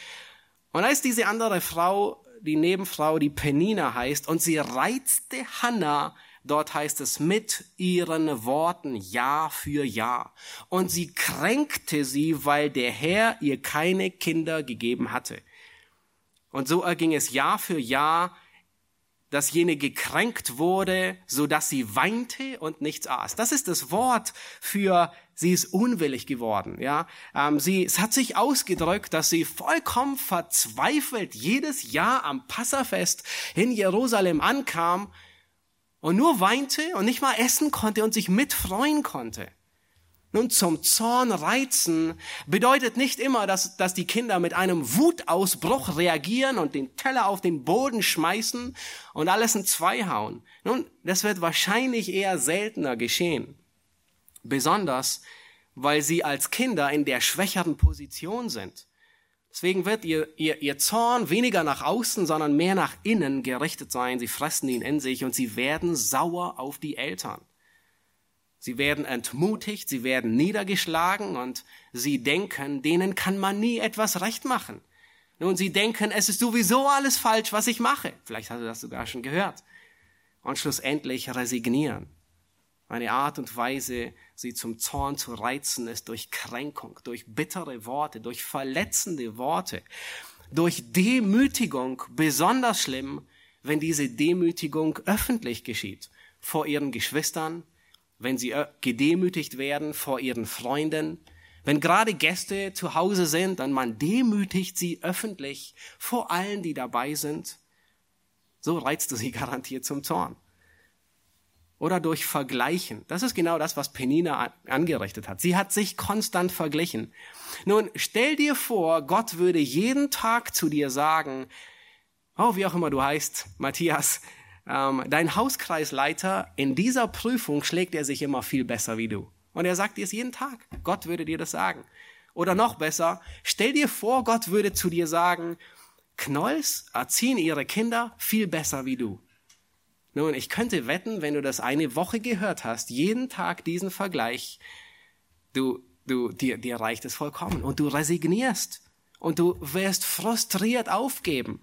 Speaker 1: Und ist diese andere Frau, die Nebenfrau, die Penina heißt, und sie reizte Hannah Dort heißt es mit ihren Worten Jahr für Jahr. Und sie kränkte sie, weil der Herr ihr keine Kinder gegeben hatte. Und so erging es Jahr für Jahr, dass jene gekränkt wurde, so dass sie weinte und nichts aß. Das ist das Wort für sie ist unwillig geworden. Ja, ähm, sie es hat sich ausgedrückt, dass sie vollkommen verzweifelt jedes Jahr am Passafest in Jerusalem ankam und nur weinte und nicht mal essen konnte und sich mitfreuen konnte. Nun, zum Zorn reizen bedeutet nicht immer, dass, dass die Kinder mit einem Wutausbruch reagieren und den Teller auf den Boden schmeißen und alles in zwei hauen. Nun, das wird wahrscheinlich eher seltener geschehen. Besonders, weil sie als Kinder in der schwächeren Position sind. Deswegen wird ihr, ihr, ihr Zorn weniger nach außen, sondern mehr nach innen gerichtet sein. Sie fressen ihn in sich und sie werden sauer auf die Eltern. Sie werden entmutigt, sie werden niedergeschlagen und sie denken, denen kann man nie etwas recht machen. Nun, sie denken, es ist sowieso alles falsch, was ich mache. Vielleicht hast du das sogar schon gehört. Und schlussendlich resignieren. Eine Art und Weise, sie zum Zorn zu reizen, ist durch Kränkung, durch bittere Worte, durch verletzende Worte, durch Demütigung, besonders schlimm, wenn diese Demütigung öffentlich geschieht, vor ihren Geschwistern, wenn sie äh, gedemütigt werden vor ihren Freunden, wenn gerade Gäste zu Hause sind, dann man demütigt sie öffentlich vor allen, die dabei sind. So reizt du sie garantiert zum Zorn. Oder durch Vergleichen. Das ist genau das, was Penina angerichtet hat. Sie hat sich konstant verglichen. Nun, stell dir vor, Gott würde jeden Tag zu dir sagen, oh, wie auch immer du heißt, Matthias, ähm, dein Hauskreisleiter, in dieser Prüfung schlägt er sich immer viel besser wie du. Und er sagt dir es jeden Tag. Gott würde dir das sagen. Oder noch besser, stell dir vor, Gott würde zu dir sagen, Knolls erziehen ihre Kinder viel besser wie du. Nun, ich könnte wetten, wenn du das eine Woche gehört hast, jeden Tag diesen Vergleich, du, du, dir, dir reicht es vollkommen und du resignierst und du wirst frustriert aufgeben.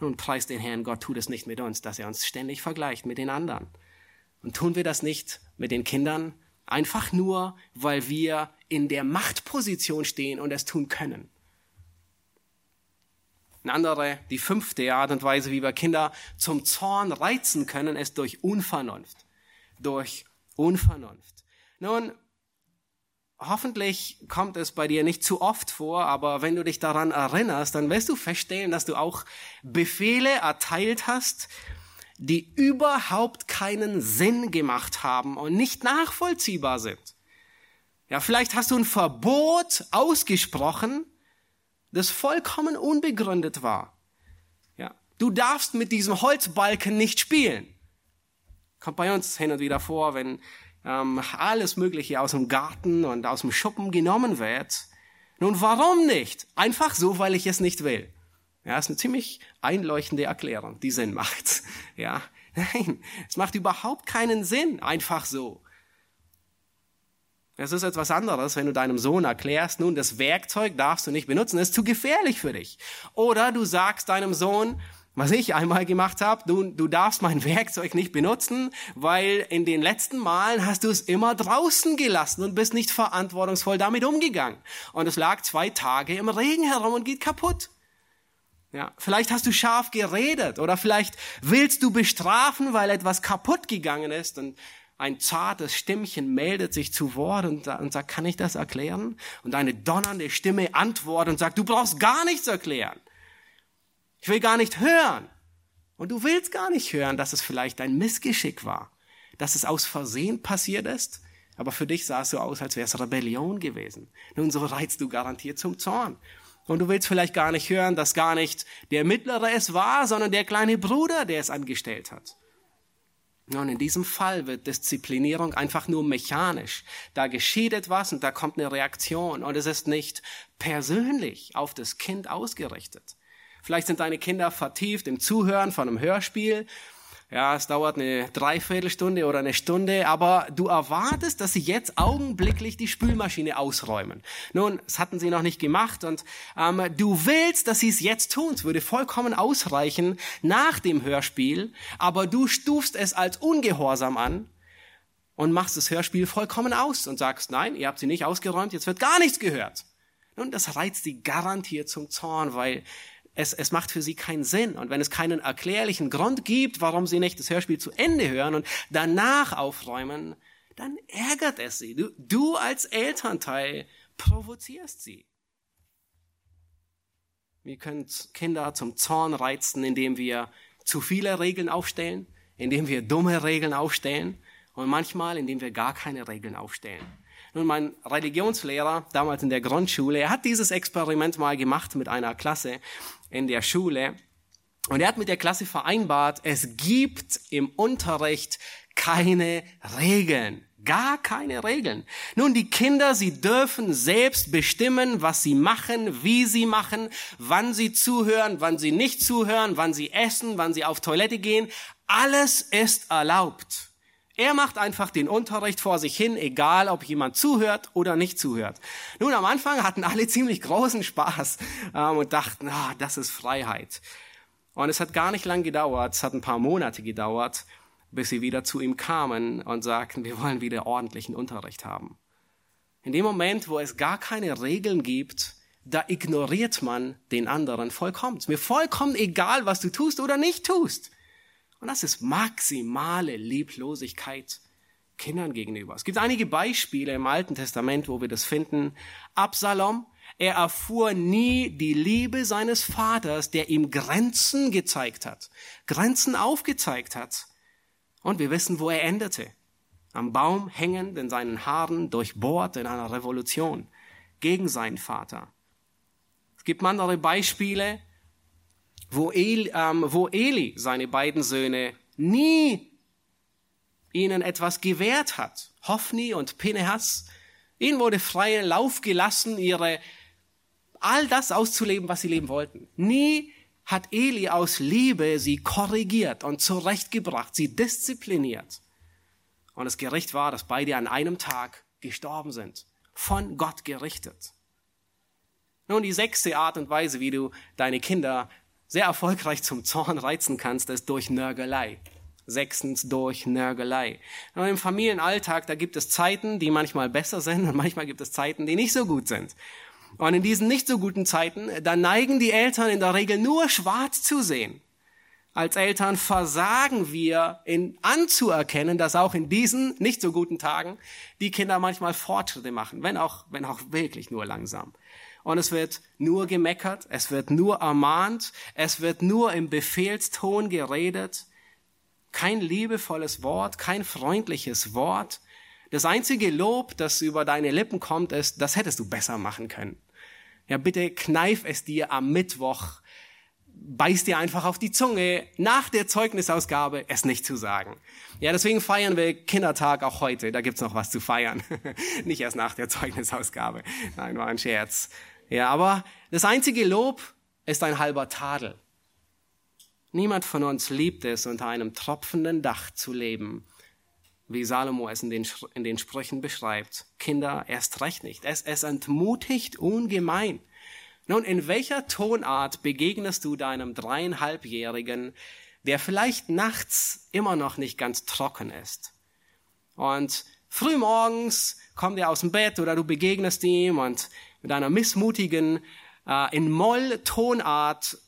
Speaker 1: Nun, preis den Herrn, Gott tut es nicht mit uns, dass er uns ständig vergleicht mit den anderen. Und tun wir das nicht mit den Kindern, einfach nur, weil wir in der Machtposition stehen und es tun können. Eine andere, die fünfte Art und Weise, wie wir Kinder zum Zorn reizen können, ist durch Unvernunft. Durch Unvernunft. Nun, hoffentlich kommt es bei dir nicht zu oft vor, aber wenn du dich daran erinnerst, dann wirst du feststellen, dass du auch Befehle erteilt hast, die überhaupt keinen Sinn gemacht haben und nicht nachvollziehbar sind. Ja, vielleicht hast du ein Verbot ausgesprochen, das vollkommen unbegründet war. Ja, du darfst mit diesem Holzbalken nicht spielen. Kommt bei uns hin und wieder vor, wenn ähm, alles Mögliche aus dem Garten und aus dem Schuppen genommen wird. Nun, warum nicht? Einfach so, weil ich es nicht will. Ja, ist eine ziemlich einleuchtende Erklärung, die Sinn macht. Ja, nein, es macht überhaupt keinen Sinn, einfach so. Es ist etwas anderes, wenn du deinem Sohn erklärst, nun, das Werkzeug darfst du nicht benutzen, es ist zu gefährlich für dich. Oder du sagst deinem Sohn, was ich einmal gemacht habe, du, du darfst mein Werkzeug nicht benutzen, weil in den letzten Malen hast du es immer draußen gelassen und bist nicht verantwortungsvoll damit umgegangen. Und es lag zwei Tage im Regen herum und geht kaputt. Ja, vielleicht hast du scharf geredet oder vielleicht willst du bestrafen, weil etwas kaputt gegangen ist und ein zartes Stimmchen meldet sich zu Wort und, und sagt, kann ich das erklären? Und eine donnernde Stimme antwortet und sagt, du brauchst gar nichts erklären. Ich will gar nicht hören. Und du willst gar nicht hören, dass es vielleicht ein Missgeschick war, dass es aus Versehen passiert ist. Aber für dich sah es so aus, als wäre es Rebellion gewesen. Nun, so reizt du garantiert zum Zorn. Und du willst vielleicht gar nicht hören, dass gar nicht der Mittlere es war, sondern der kleine Bruder, der es angestellt hat. Und in diesem Fall wird Disziplinierung einfach nur mechanisch. Da geschieht etwas und da kommt eine Reaktion und es ist nicht persönlich auf das Kind ausgerichtet. Vielleicht sind deine Kinder vertieft im Zuhören von einem Hörspiel ja, es dauert eine Dreiviertelstunde oder eine Stunde, aber du erwartest, dass sie jetzt augenblicklich die Spülmaschine ausräumen. Nun, das hatten sie noch nicht gemacht und ähm, du willst, dass sie es jetzt tun. Es würde vollkommen ausreichen nach dem Hörspiel, aber du stufst es als ungehorsam an und machst das Hörspiel vollkommen aus und sagst, nein, ihr habt sie nicht ausgeräumt, jetzt wird gar nichts gehört. Nun, das reizt sie garantiert zum Zorn, weil es, es macht für sie keinen Sinn. Und wenn es keinen erklärlichen Grund gibt, warum sie nicht das Hörspiel zu Ende hören und danach aufräumen, dann ärgert es sie. Du, du als Elternteil provozierst sie. Wir können Kinder zum Zorn reizen, indem wir zu viele Regeln aufstellen, indem wir dumme Regeln aufstellen und manchmal, indem wir gar keine Regeln aufstellen. Nun, mein Religionslehrer, damals in der Grundschule, er hat dieses Experiment mal gemacht mit einer Klasse in der Schule. Und er hat mit der Klasse vereinbart, es gibt im Unterricht keine Regeln. Gar keine Regeln. Nun, die Kinder, sie dürfen selbst bestimmen, was sie machen, wie sie machen, wann sie zuhören, wann sie nicht zuhören, wann sie essen, wann sie auf Toilette gehen. Alles ist erlaubt. Er macht einfach den Unterricht vor sich hin, egal ob jemand zuhört oder nicht zuhört. Nun, am Anfang hatten alle ziemlich großen Spaß ähm, und dachten, ah, das ist Freiheit. Und es hat gar nicht lang gedauert, es hat ein paar Monate gedauert, bis sie wieder zu ihm kamen und sagten, wir wollen wieder ordentlichen Unterricht haben. In dem Moment, wo es gar keine Regeln gibt, da ignoriert man den anderen vollkommen. Mir vollkommen egal, was du tust oder nicht tust. Und das ist maximale Lieblosigkeit Kindern gegenüber. Es gibt einige Beispiele im Alten Testament, wo wir das finden. Absalom, er erfuhr nie die Liebe seines Vaters, der ihm Grenzen gezeigt hat, Grenzen aufgezeigt hat. Und wir wissen, wo er endete. Am Baum hängend in seinen Haaren, durchbohrt in einer Revolution gegen seinen Vater. Es gibt andere Beispiele, wo Eli, ähm, wo Eli seine beiden Söhne nie ihnen etwas gewährt hat. Hophni und Pinehas. Ihnen wurde freie Lauf gelassen, ihre, all das auszuleben, was sie leben wollten. Nie hat Eli aus Liebe sie korrigiert und zurechtgebracht, sie diszipliniert. Und das Gericht war, dass beide an einem Tag gestorben sind, von Gott gerichtet. Nun, die sechste Art und Weise, wie du deine Kinder sehr erfolgreich zum Zorn reizen kannst, ist durch Nörgelei. Sechstens durch Nörgelei. Und im Familienalltag, da gibt es Zeiten, die manchmal besser sind und manchmal gibt es Zeiten, die nicht so gut sind. Und in diesen nicht so guten Zeiten, da neigen die Eltern in der Regel nur schwarz zu sehen. Als Eltern versagen wir in anzuerkennen, dass auch in diesen nicht so guten Tagen die Kinder manchmal Fortschritte machen, wenn auch, wenn auch wirklich nur langsam. Und es wird nur gemeckert, es wird nur ermahnt, es wird nur im Befehlston geredet. Kein liebevolles Wort, kein freundliches Wort. Das einzige Lob, das über deine Lippen kommt, ist, das hättest du besser machen können. Ja, bitte kneif es dir am Mittwoch, beiß dir einfach auf die Zunge, nach der Zeugnisausgabe es nicht zu sagen. Ja, deswegen feiern wir Kindertag auch heute. Da gibt's noch was zu feiern. nicht erst nach der Zeugnisausgabe. Nein, war ein Scherz. Ja, aber das einzige Lob ist ein halber Tadel. Niemand von uns liebt es, unter einem tropfenden Dach zu leben wie Salomo es in den, in den Sprüchen beschreibt. Kinder erst recht nicht. Es, es entmutigt ungemein. Nun, in welcher Tonart begegnest du deinem dreieinhalbjährigen, der vielleicht nachts immer noch nicht ganz trocken ist? Und frühmorgens kommt er aus dem Bett oder du begegnest ihm und mit einer missmutigen, äh, in Moll-Tonart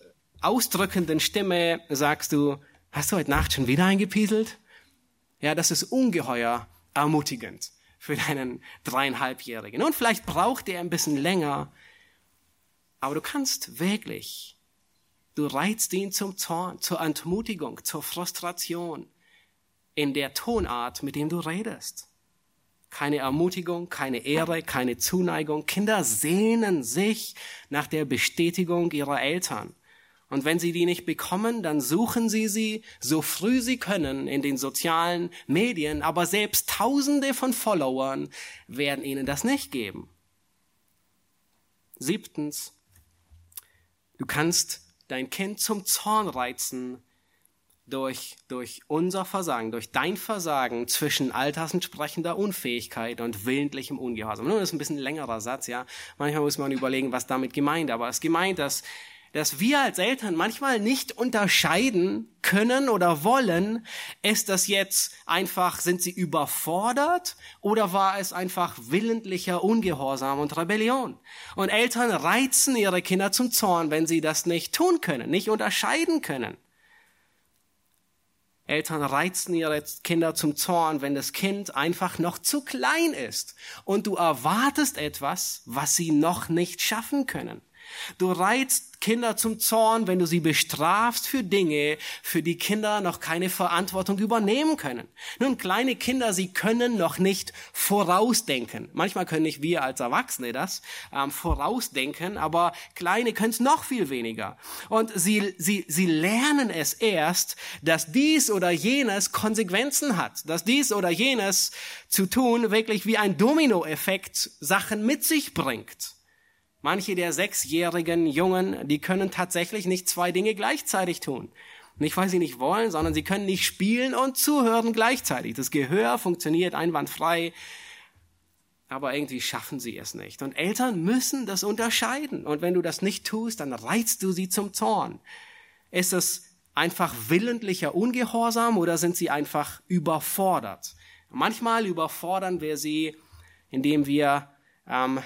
Speaker 1: ausdrückenden Stimme sagst du, hast du heute Nacht schon wieder eingepieselt? Ja, das ist ungeheuer ermutigend für deinen dreieinhalbjährigen. Und vielleicht braucht er ein bisschen länger, aber du kannst wirklich, du reizt ihn zum Zorn, zur Entmutigung, zur Frustration in der Tonart, mit dem du redest. Keine Ermutigung, keine Ehre, keine Zuneigung. Kinder sehnen sich nach der Bestätigung ihrer Eltern. Und wenn sie die nicht bekommen, dann suchen sie sie so früh sie können in den sozialen Medien, aber selbst Tausende von Followern werden ihnen das nicht geben. Siebtens, du kannst dein Kind zum Zorn reizen durch, durch unser Versagen, durch dein Versagen zwischen altersentsprechender Unfähigkeit und willentlichem Ungehorsam. Nun, das ist ein bisschen längerer Satz, ja. Manchmal muss man überlegen, was damit gemeint, aber es ist gemeint, dass dass wir als Eltern manchmal nicht unterscheiden können oder wollen, ist das jetzt einfach, sind sie überfordert oder war es einfach willentlicher Ungehorsam und Rebellion? Und Eltern reizen ihre Kinder zum Zorn, wenn sie das nicht tun können, nicht unterscheiden können. Eltern reizen ihre Kinder zum Zorn, wenn das Kind einfach noch zu klein ist und du erwartest etwas, was sie noch nicht schaffen können. Du reizt Kinder zum Zorn, wenn du sie bestrafst für Dinge, für die Kinder noch keine Verantwortung übernehmen können. Nun, kleine Kinder, sie können noch nicht vorausdenken. Manchmal können nicht wir als Erwachsene das ähm, vorausdenken, aber Kleine können es noch viel weniger. Und sie, sie, sie lernen es erst, dass dies oder jenes Konsequenzen hat, dass dies oder jenes zu tun wirklich wie ein Dominoeffekt Sachen mit sich bringt. Manche der sechsjährigen Jungen, die können tatsächlich nicht zwei Dinge gleichzeitig tun. Nicht, weil sie nicht wollen, sondern sie können nicht spielen und zuhören gleichzeitig. Das Gehör funktioniert einwandfrei, aber irgendwie schaffen sie es nicht. Und Eltern müssen das unterscheiden. Und wenn du das nicht tust, dann reizt du sie zum Zorn. Ist es einfach willentlicher Ungehorsam oder sind sie einfach überfordert? Manchmal überfordern wir sie, indem wir ähm,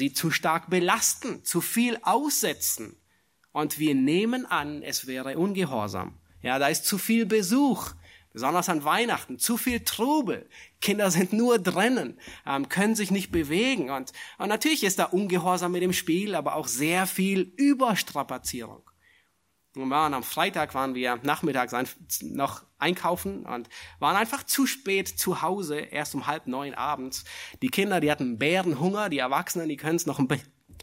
Speaker 1: sie zu stark belasten, zu viel aussetzen. Und wir nehmen an, es wäre ungehorsam. Ja, da ist zu viel Besuch, besonders an Weihnachten, zu viel Trubel. Kinder sind nur drinnen, ähm, können sich nicht bewegen. Und, und natürlich ist da Ungehorsam mit dem Spiel, aber auch sehr viel Überstrapazierung. Und waren am Freitag waren wir nachmittags noch einkaufen und waren einfach zu spät zu Hause, erst um halb neun abends. Die Kinder, die hatten Bärenhunger, die Erwachsenen, die können es noch ein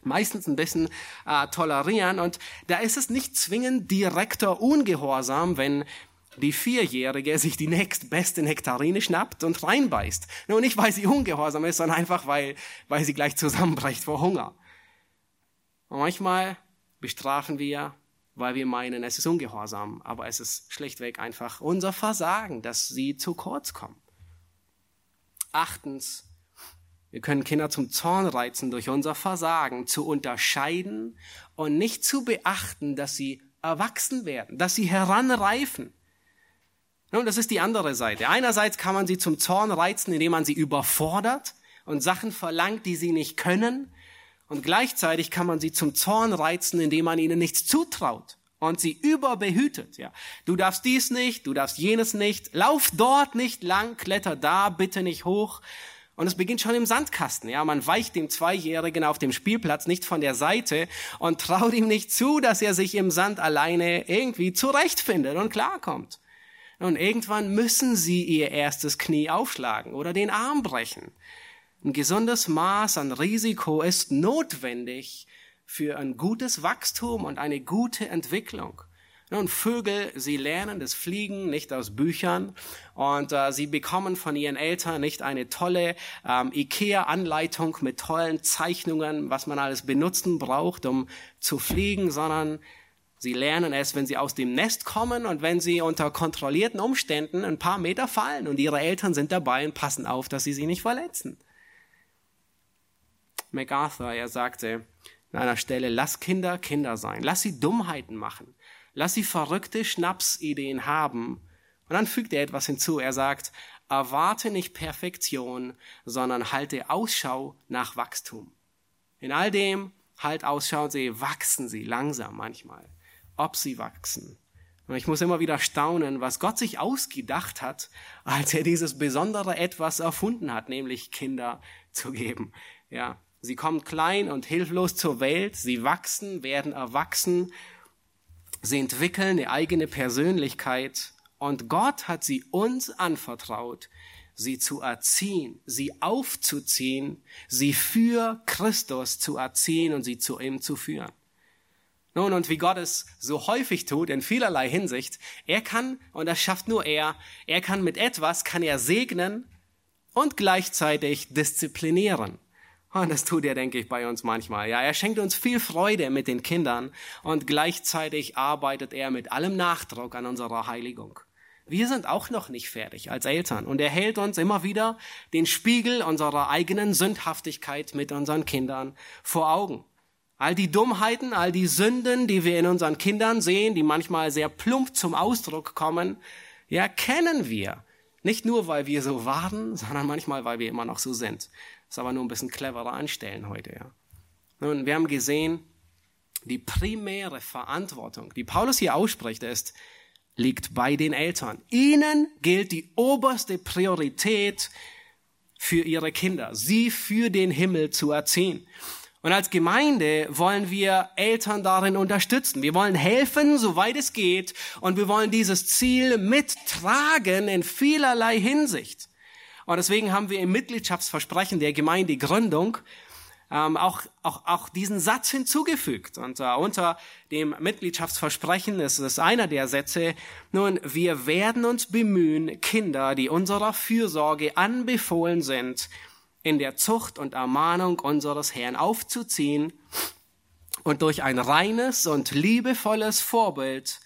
Speaker 1: meistens ein bisschen äh, tolerieren. Und da ist es nicht zwingend direkter Ungehorsam, wenn die Vierjährige sich die nächstbeste Nektarine schnappt und reinbeißt. Nur nicht, weil sie ungehorsam ist, sondern einfach, weil, weil sie gleich zusammenbricht vor Hunger. Und manchmal bestrafen wir, weil wir meinen, es ist ungehorsam, aber es ist schlichtweg einfach unser Versagen, dass sie zu kurz kommen. Achtens, wir können Kinder zum Zorn reizen durch unser Versagen, zu unterscheiden und nicht zu beachten, dass sie erwachsen werden, dass sie heranreifen. Nun, das ist die andere Seite. Einerseits kann man sie zum Zorn reizen, indem man sie überfordert und Sachen verlangt, die sie nicht können. Und gleichzeitig kann man sie zum Zorn reizen, indem man ihnen nichts zutraut und sie überbehütet. Ja, du darfst dies nicht, du darfst jenes nicht, lauf dort nicht lang, kletter da bitte nicht hoch. Und es beginnt schon im Sandkasten. Ja, man weicht dem Zweijährigen auf dem Spielplatz nicht von der Seite und traut ihm nicht zu, dass er sich im Sand alleine irgendwie zurechtfindet und klarkommt. Und irgendwann müssen sie ihr erstes Knie aufschlagen oder den Arm brechen. Ein gesundes Maß an Risiko ist notwendig für ein gutes Wachstum und eine gute Entwicklung. Und Vögel, sie lernen das Fliegen nicht aus Büchern und äh, sie bekommen von ihren Eltern nicht eine tolle ähm, IKEA-Anleitung mit tollen Zeichnungen, was man alles benutzen braucht, um zu fliegen, sondern sie lernen es, wenn sie aus dem Nest kommen und wenn sie unter kontrollierten Umständen ein paar Meter fallen und ihre Eltern sind dabei und passen auf, dass sie sie nicht verletzen. MacArthur, er sagte an einer Stelle, lass Kinder Kinder sein, lass sie Dummheiten machen Lass sie verrückte Schnapsideen haben. Und dann fügt er etwas hinzu. Er sagt, erwarte nicht Perfektion, sondern halte Ausschau nach Wachstum. In all dem halt Ausschau und sehe, wachsen sie langsam manchmal. Ob sie wachsen. Und ich muss immer wieder staunen, was Gott sich ausgedacht hat, als er dieses besondere Etwas erfunden hat, nämlich Kinder zu geben. Ja, sie kommen klein und hilflos zur Welt, sie wachsen, werden erwachsen Sie entwickeln eine eigene Persönlichkeit und Gott hat sie uns anvertraut, sie zu erziehen, sie aufzuziehen, sie für Christus zu erziehen und sie zu ihm zu führen. Nun, und wie Gott es so häufig tut, in vielerlei Hinsicht, er kann, und das schafft nur er, er kann mit etwas, kann er segnen und gleichzeitig disziplinieren. Und das tut er, denke ich, bei uns manchmal. Ja, er schenkt uns viel Freude mit den Kindern und gleichzeitig arbeitet er mit allem Nachdruck an unserer Heiligung. Wir sind auch noch nicht fertig als Eltern und er hält uns immer wieder den Spiegel unserer eigenen Sündhaftigkeit mit unseren Kindern vor Augen. All die Dummheiten, all die Sünden, die wir in unseren Kindern sehen, die manchmal sehr plump zum Ausdruck kommen, ja, kennen wir. Nicht nur, weil wir so waren, sondern manchmal, weil wir immer noch so sind. Das aber nur ein bisschen cleverer anstellen heute, ja. Nun, wir haben gesehen, die primäre Verantwortung, die Paulus hier ausspricht, ist, liegt bei den Eltern. Ihnen gilt die oberste Priorität für ihre Kinder, sie für den Himmel zu erziehen. Und als Gemeinde wollen wir Eltern darin unterstützen. Wir wollen helfen, soweit es geht. Und wir wollen dieses Ziel mittragen in vielerlei Hinsicht. Und deswegen haben wir im Mitgliedschaftsversprechen der Gemeindegründung ähm, auch, auch, auch diesen Satz hinzugefügt. Und äh, unter dem Mitgliedschaftsversprechen ist es einer der Sätze, nun, wir werden uns bemühen, Kinder, die unserer Fürsorge anbefohlen sind, in der Zucht und Ermahnung unseres Herrn aufzuziehen und durch ein reines und liebevolles Vorbild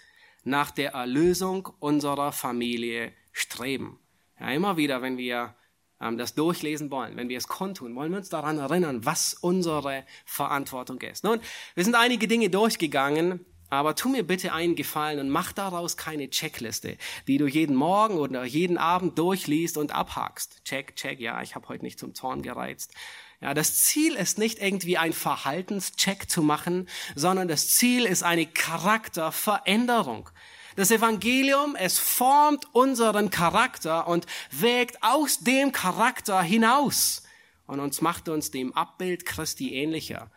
Speaker 1: nach der Erlösung unserer Familie streben. Ja, immer wieder, wenn wir ähm, das durchlesen wollen, wenn wir es kundtun, wollen wir uns daran erinnern, was unsere Verantwortung ist. Nun, wir sind einige Dinge durchgegangen, aber tu mir bitte einen Gefallen und mach daraus keine Checkliste, die du jeden Morgen oder jeden Abend durchliest und abhakst. Check, check, ja, ich habe heute nicht zum Zorn gereizt. Ja, das Ziel ist nicht irgendwie ein Verhaltenscheck zu machen, sondern das Ziel ist eine Charakterveränderung. Das Evangelium, es formt unseren Charakter und wägt aus dem Charakter hinaus und uns macht uns dem Abbild Christi ähnlicher.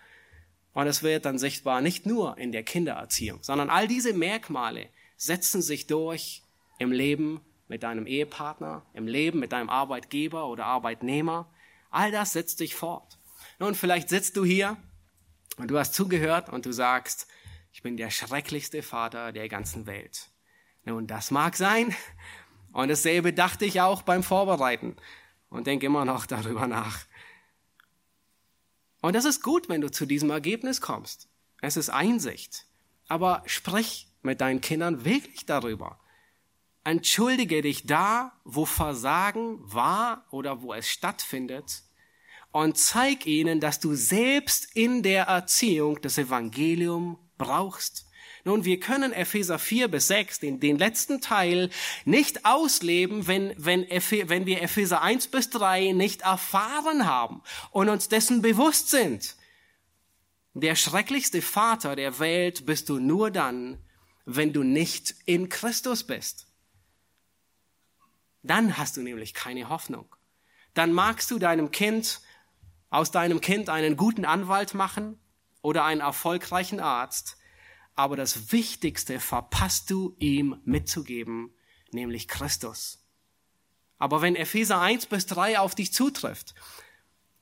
Speaker 1: Und es wird dann sichtbar nicht nur in der Kindererziehung, sondern all diese Merkmale setzen sich durch im Leben mit deinem Ehepartner, im Leben mit deinem Arbeitgeber oder Arbeitnehmer. All das setzt sich fort. Nun, vielleicht sitzt du hier und du hast zugehört und du sagst, ich bin der schrecklichste Vater der ganzen Welt. Nun, das mag sein. Und dasselbe dachte ich auch beim Vorbereiten und denke immer noch darüber nach. Und das ist gut, wenn du zu diesem Ergebnis kommst. Es ist Einsicht. Aber sprich mit deinen Kindern wirklich darüber. Entschuldige dich da, wo Versagen war oder wo es stattfindet und zeig ihnen, dass du selbst in der Erziehung das Evangelium brauchst. Nun, wir können Epheser 4 bis 6, den, den letzten Teil, nicht ausleben, wenn, wenn, wenn wir Epheser 1 bis 3 nicht erfahren haben und uns dessen bewusst sind. Der schrecklichste Vater der Welt bist du nur dann, wenn du nicht in Christus bist. Dann hast du nämlich keine Hoffnung. Dann magst du deinem Kind, aus deinem Kind einen guten Anwalt machen oder einen erfolgreichen Arzt, aber das Wichtigste verpasst du ihm mitzugeben, nämlich Christus. Aber wenn Epheser 1 bis 3 auf dich zutrifft,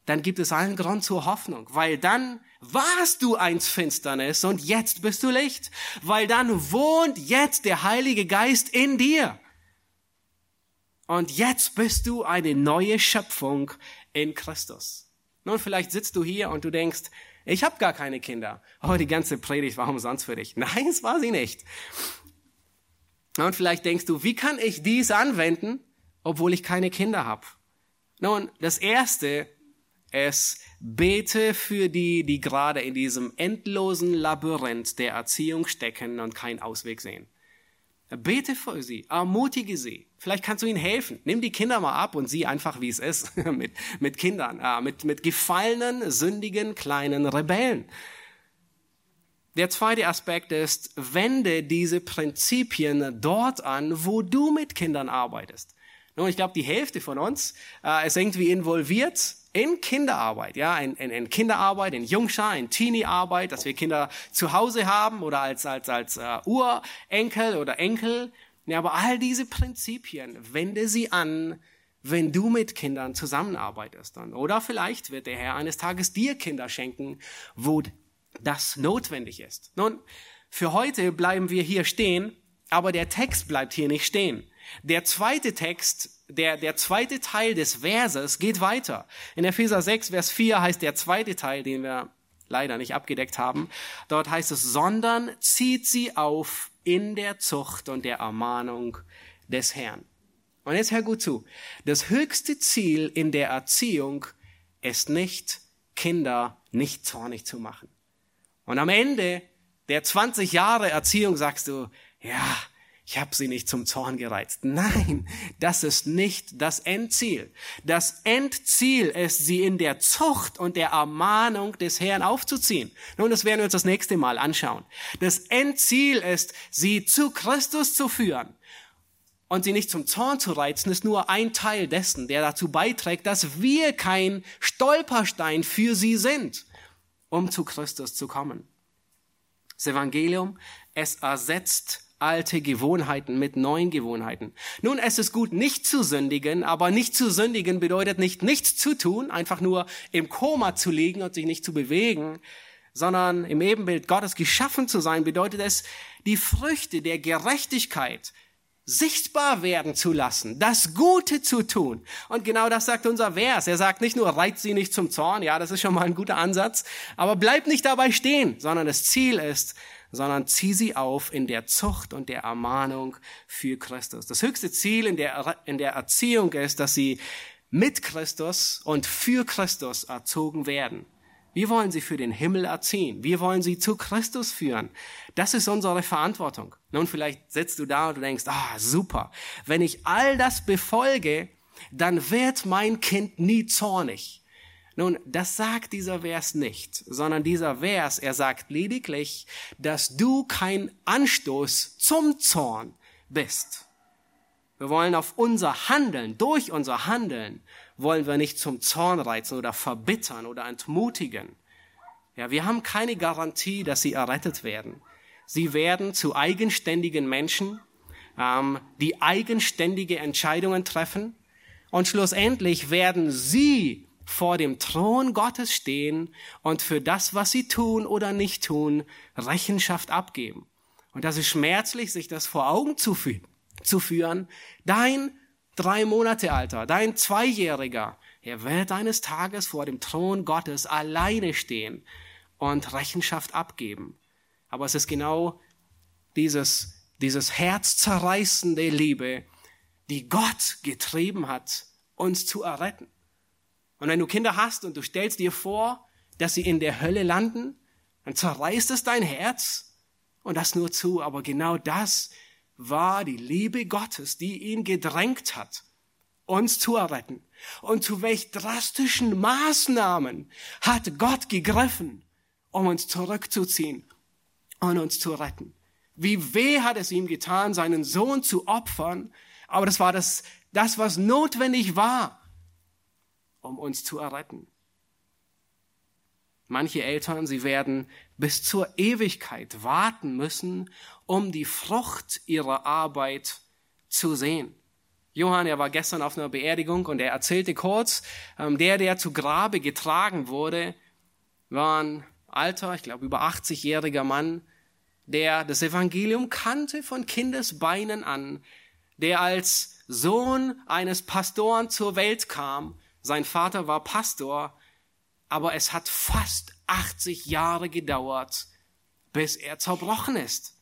Speaker 1: dann gibt es allen Grund zur Hoffnung, weil dann warst du eins Finsternis und jetzt bist du Licht, weil dann wohnt jetzt der Heilige Geist in dir. Und jetzt bist du eine neue Schöpfung in Christus. Nun, vielleicht sitzt du hier und du denkst, ich habe gar keine Kinder. Oh, die ganze Predigt war umsonst für dich. Nein, es war sie nicht. Und vielleicht denkst du, wie kann ich dies anwenden, obwohl ich keine Kinder habe? Nun, das Erste ist, bete für die, die gerade in diesem endlosen Labyrinth der Erziehung stecken und keinen Ausweg sehen. Bete für sie, ermutige sie. Vielleicht kannst du ihnen helfen. Nimm die Kinder mal ab und sieh einfach, wie es ist mit, mit Kindern, äh, mit, mit gefallenen, sündigen, kleinen Rebellen. Der zweite Aspekt ist, wende diese Prinzipien dort an, wo du mit Kindern arbeitest. Nun, ich glaube, die Hälfte von uns äh, ist irgendwie involviert in Kinderarbeit, ja, in, in, in Kinderarbeit, in Jungschar, in Teenie-Arbeit, dass wir Kinder zu Hause haben oder als, als, als uh, Urenkel oder Enkel. Ja, aber all diese Prinzipien, wende sie an, wenn du mit Kindern zusammenarbeitest. Dann. Oder vielleicht wird der Herr eines Tages dir Kinder schenken, wo das notwendig ist. Nun, für heute bleiben wir hier stehen, aber der Text bleibt hier nicht stehen. Der zweite Text der, der zweite Teil des Verses geht weiter. In Epheser 6, Vers 4 heißt der zweite Teil, den wir leider nicht abgedeckt haben. Dort heißt es, sondern zieht sie auf in der Zucht und der Ermahnung des Herrn. Und jetzt hör gut zu. Das höchste Ziel in der Erziehung ist nicht, Kinder nicht zornig zu machen. Und am Ende der 20 Jahre Erziehung sagst du, ja, ich habe sie nicht zum Zorn gereizt. Nein, das ist nicht das Endziel. Das Endziel ist, sie in der Zucht und der Ermahnung des Herrn aufzuziehen. Nun, das werden wir uns das nächste Mal anschauen. Das Endziel ist, sie zu Christus zu führen. Und sie nicht zum Zorn zu reizen, ist nur ein Teil dessen, der dazu beiträgt, dass wir kein Stolperstein für sie sind, um zu Christus zu kommen. Das Evangelium, es ersetzt alte Gewohnheiten mit neuen Gewohnheiten. Nun, es ist gut, nicht zu sündigen, aber nicht zu sündigen bedeutet nicht nichts zu tun, einfach nur im Koma zu liegen und sich nicht zu bewegen, sondern im Ebenbild Gottes geschaffen zu sein, bedeutet es, die Früchte der Gerechtigkeit sichtbar werden zu lassen, das Gute zu tun. Und genau das sagt unser Vers. Er sagt nicht nur, reizt sie nicht zum Zorn, ja, das ist schon mal ein guter Ansatz, aber bleib nicht dabei stehen, sondern das Ziel ist, sondern zieh sie auf in der Zucht und der Ermahnung für Christus. Das höchste Ziel in der, in der Erziehung ist, dass sie mit Christus und für Christus erzogen werden. Wir wollen sie für den Himmel erziehen. Wir wollen sie zu Christus führen. Das ist unsere Verantwortung. Nun, vielleicht sitzt du da und denkst, ah, super. Wenn ich all das befolge, dann wird mein Kind nie zornig. Nun, das sagt dieser Vers nicht, sondern dieser Vers, er sagt lediglich, dass du kein Anstoß zum Zorn bist. Wir wollen auf unser Handeln, durch unser Handeln, wollen wir nicht zum Zorn reizen oder verbittern oder entmutigen. Ja, wir haben keine Garantie, dass sie errettet werden. Sie werden zu eigenständigen Menschen, ähm, die eigenständige Entscheidungen treffen. Und schlussendlich werden sie vor dem Thron Gottes stehen und für das, was sie tun oder nicht tun, Rechenschaft abgeben. Und das ist schmerzlich, sich das vor Augen zu, fü zu führen. Dein drei Monate alter, dein Zweijähriger, er wird eines Tages vor dem Thron Gottes alleine stehen und Rechenschaft abgeben. Aber es ist genau dieses, dieses herzzerreißende Liebe, die Gott getrieben hat, uns zu erretten. Und wenn du Kinder hast und du stellst dir vor, dass sie in der Hölle landen, dann zerreißt es dein Herz und das nur zu. Aber genau das war die Liebe Gottes, die ihn gedrängt hat, uns zu erretten. Und zu welch drastischen Maßnahmen hat Gott gegriffen, um uns zurückzuziehen und uns zu retten. Wie weh hat es ihm getan, seinen Sohn zu opfern, aber das war das, das was notwendig war, um uns zu erretten. Manche Eltern, sie werden bis zur Ewigkeit warten müssen, um die Frucht ihrer Arbeit zu sehen. Johann, er war gestern auf einer Beerdigung und er erzählte kurz, ähm, der, der zu Grabe getragen wurde, war ein alter, ich glaube über 80-jähriger Mann, der das Evangelium kannte von Kindesbeinen an, der als Sohn eines Pastoren zur Welt kam. Sein Vater war Pastor, aber es hat fast 80 Jahre gedauert, bis er zerbrochen ist.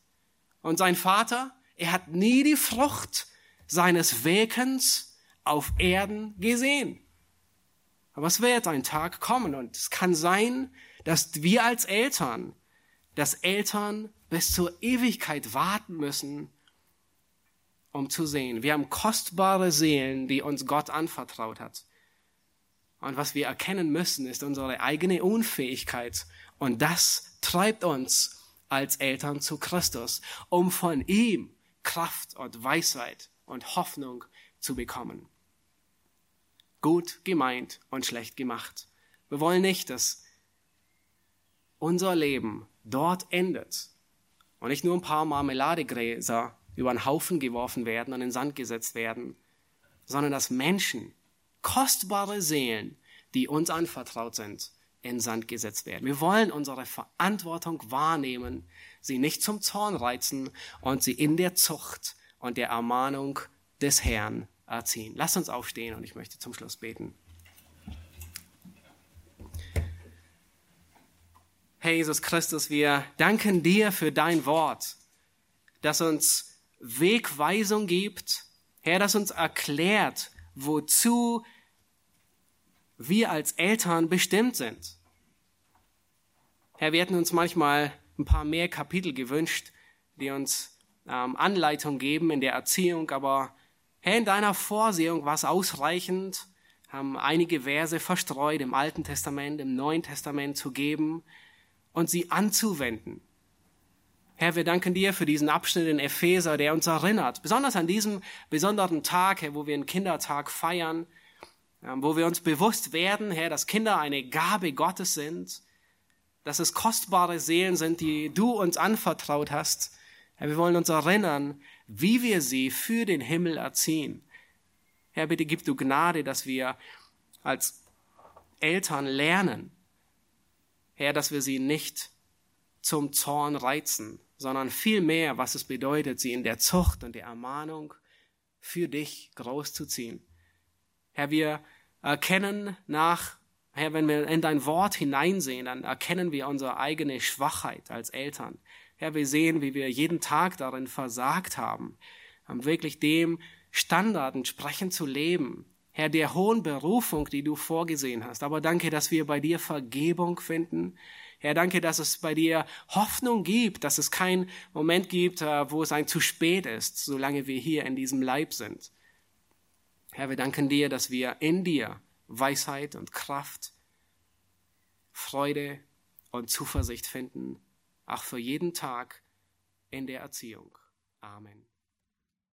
Speaker 1: Und sein Vater, er hat nie die Frucht seines Wirkens auf Erden gesehen. Aber es wird ein Tag kommen und es kann sein, dass wir als Eltern, dass Eltern bis zur Ewigkeit warten müssen, um zu sehen. Wir haben kostbare Seelen, die uns Gott anvertraut hat. Und was wir erkennen müssen, ist unsere eigene Unfähigkeit. Und das treibt uns als Eltern zu Christus, um von ihm Kraft und Weisheit und Hoffnung zu bekommen. Gut gemeint und schlecht gemacht. Wir wollen nicht, dass unser Leben dort endet und nicht nur ein paar Marmeladegräser über einen Haufen geworfen werden und in den Sand gesetzt werden, sondern dass Menschen, kostbare Seelen, die uns anvertraut sind, in Sand gesetzt werden. Wir wollen unsere Verantwortung wahrnehmen, sie nicht zum Zorn reizen und sie in der Zucht und der Ermahnung des Herrn erziehen. Lasst uns aufstehen und ich möchte zum Schluss beten. Herr Jesus Christus, wir danken dir für dein Wort, das uns Wegweisung gibt, Herr, das uns erklärt, wozu wir als Eltern bestimmt sind. Herr, wir hätten uns manchmal ein paar mehr Kapitel gewünscht, die uns ähm, Anleitung geben in der Erziehung, aber Herr, in deiner Vorsehung war es ausreichend, haben einige Verse verstreut im Alten Testament, im Neuen Testament zu geben, und sie anzuwenden. Herr, wir danken dir für diesen Abschnitt in Epheser, der uns erinnert, besonders an diesem besonderen Tag, Herr, wo wir einen Kindertag feiern, ähm, wo wir uns bewusst werden, Herr, dass Kinder eine Gabe Gottes sind, dass es kostbare Seelen sind, die du uns anvertraut hast. Herr, wir wollen uns erinnern, wie wir sie für den Himmel erziehen. Herr, bitte gib du Gnade, dass wir als Eltern lernen, Herr, dass wir sie nicht zum Zorn reizen, sondern vielmehr, was es bedeutet, sie in der Zucht und der Ermahnung für dich großzuziehen. Herr, wir erkennen nach, Herr, wenn wir in dein Wort hineinsehen, dann erkennen wir unsere eigene Schwachheit als Eltern. Herr, wir sehen, wie wir jeden Tag darin versagt haben, wirklich dem Standard entsprechend zu leben, Herr, der hohen Berufung, die du vorgesehen hast. Aber danke, dass wir bei dir Vergebung finden. Herr, danke, dass es bei dir Hoffnung gibt, dass es keinen Moment gibt, äh, wo es ein zu spät ist, solange wir hier in diesem Leib sind. Herr, wir danken dir, dass wir in dir Weisheit und Kraft, Freude und Zuversicht finden, auch für jeden Tag in der Erziehung. Amen.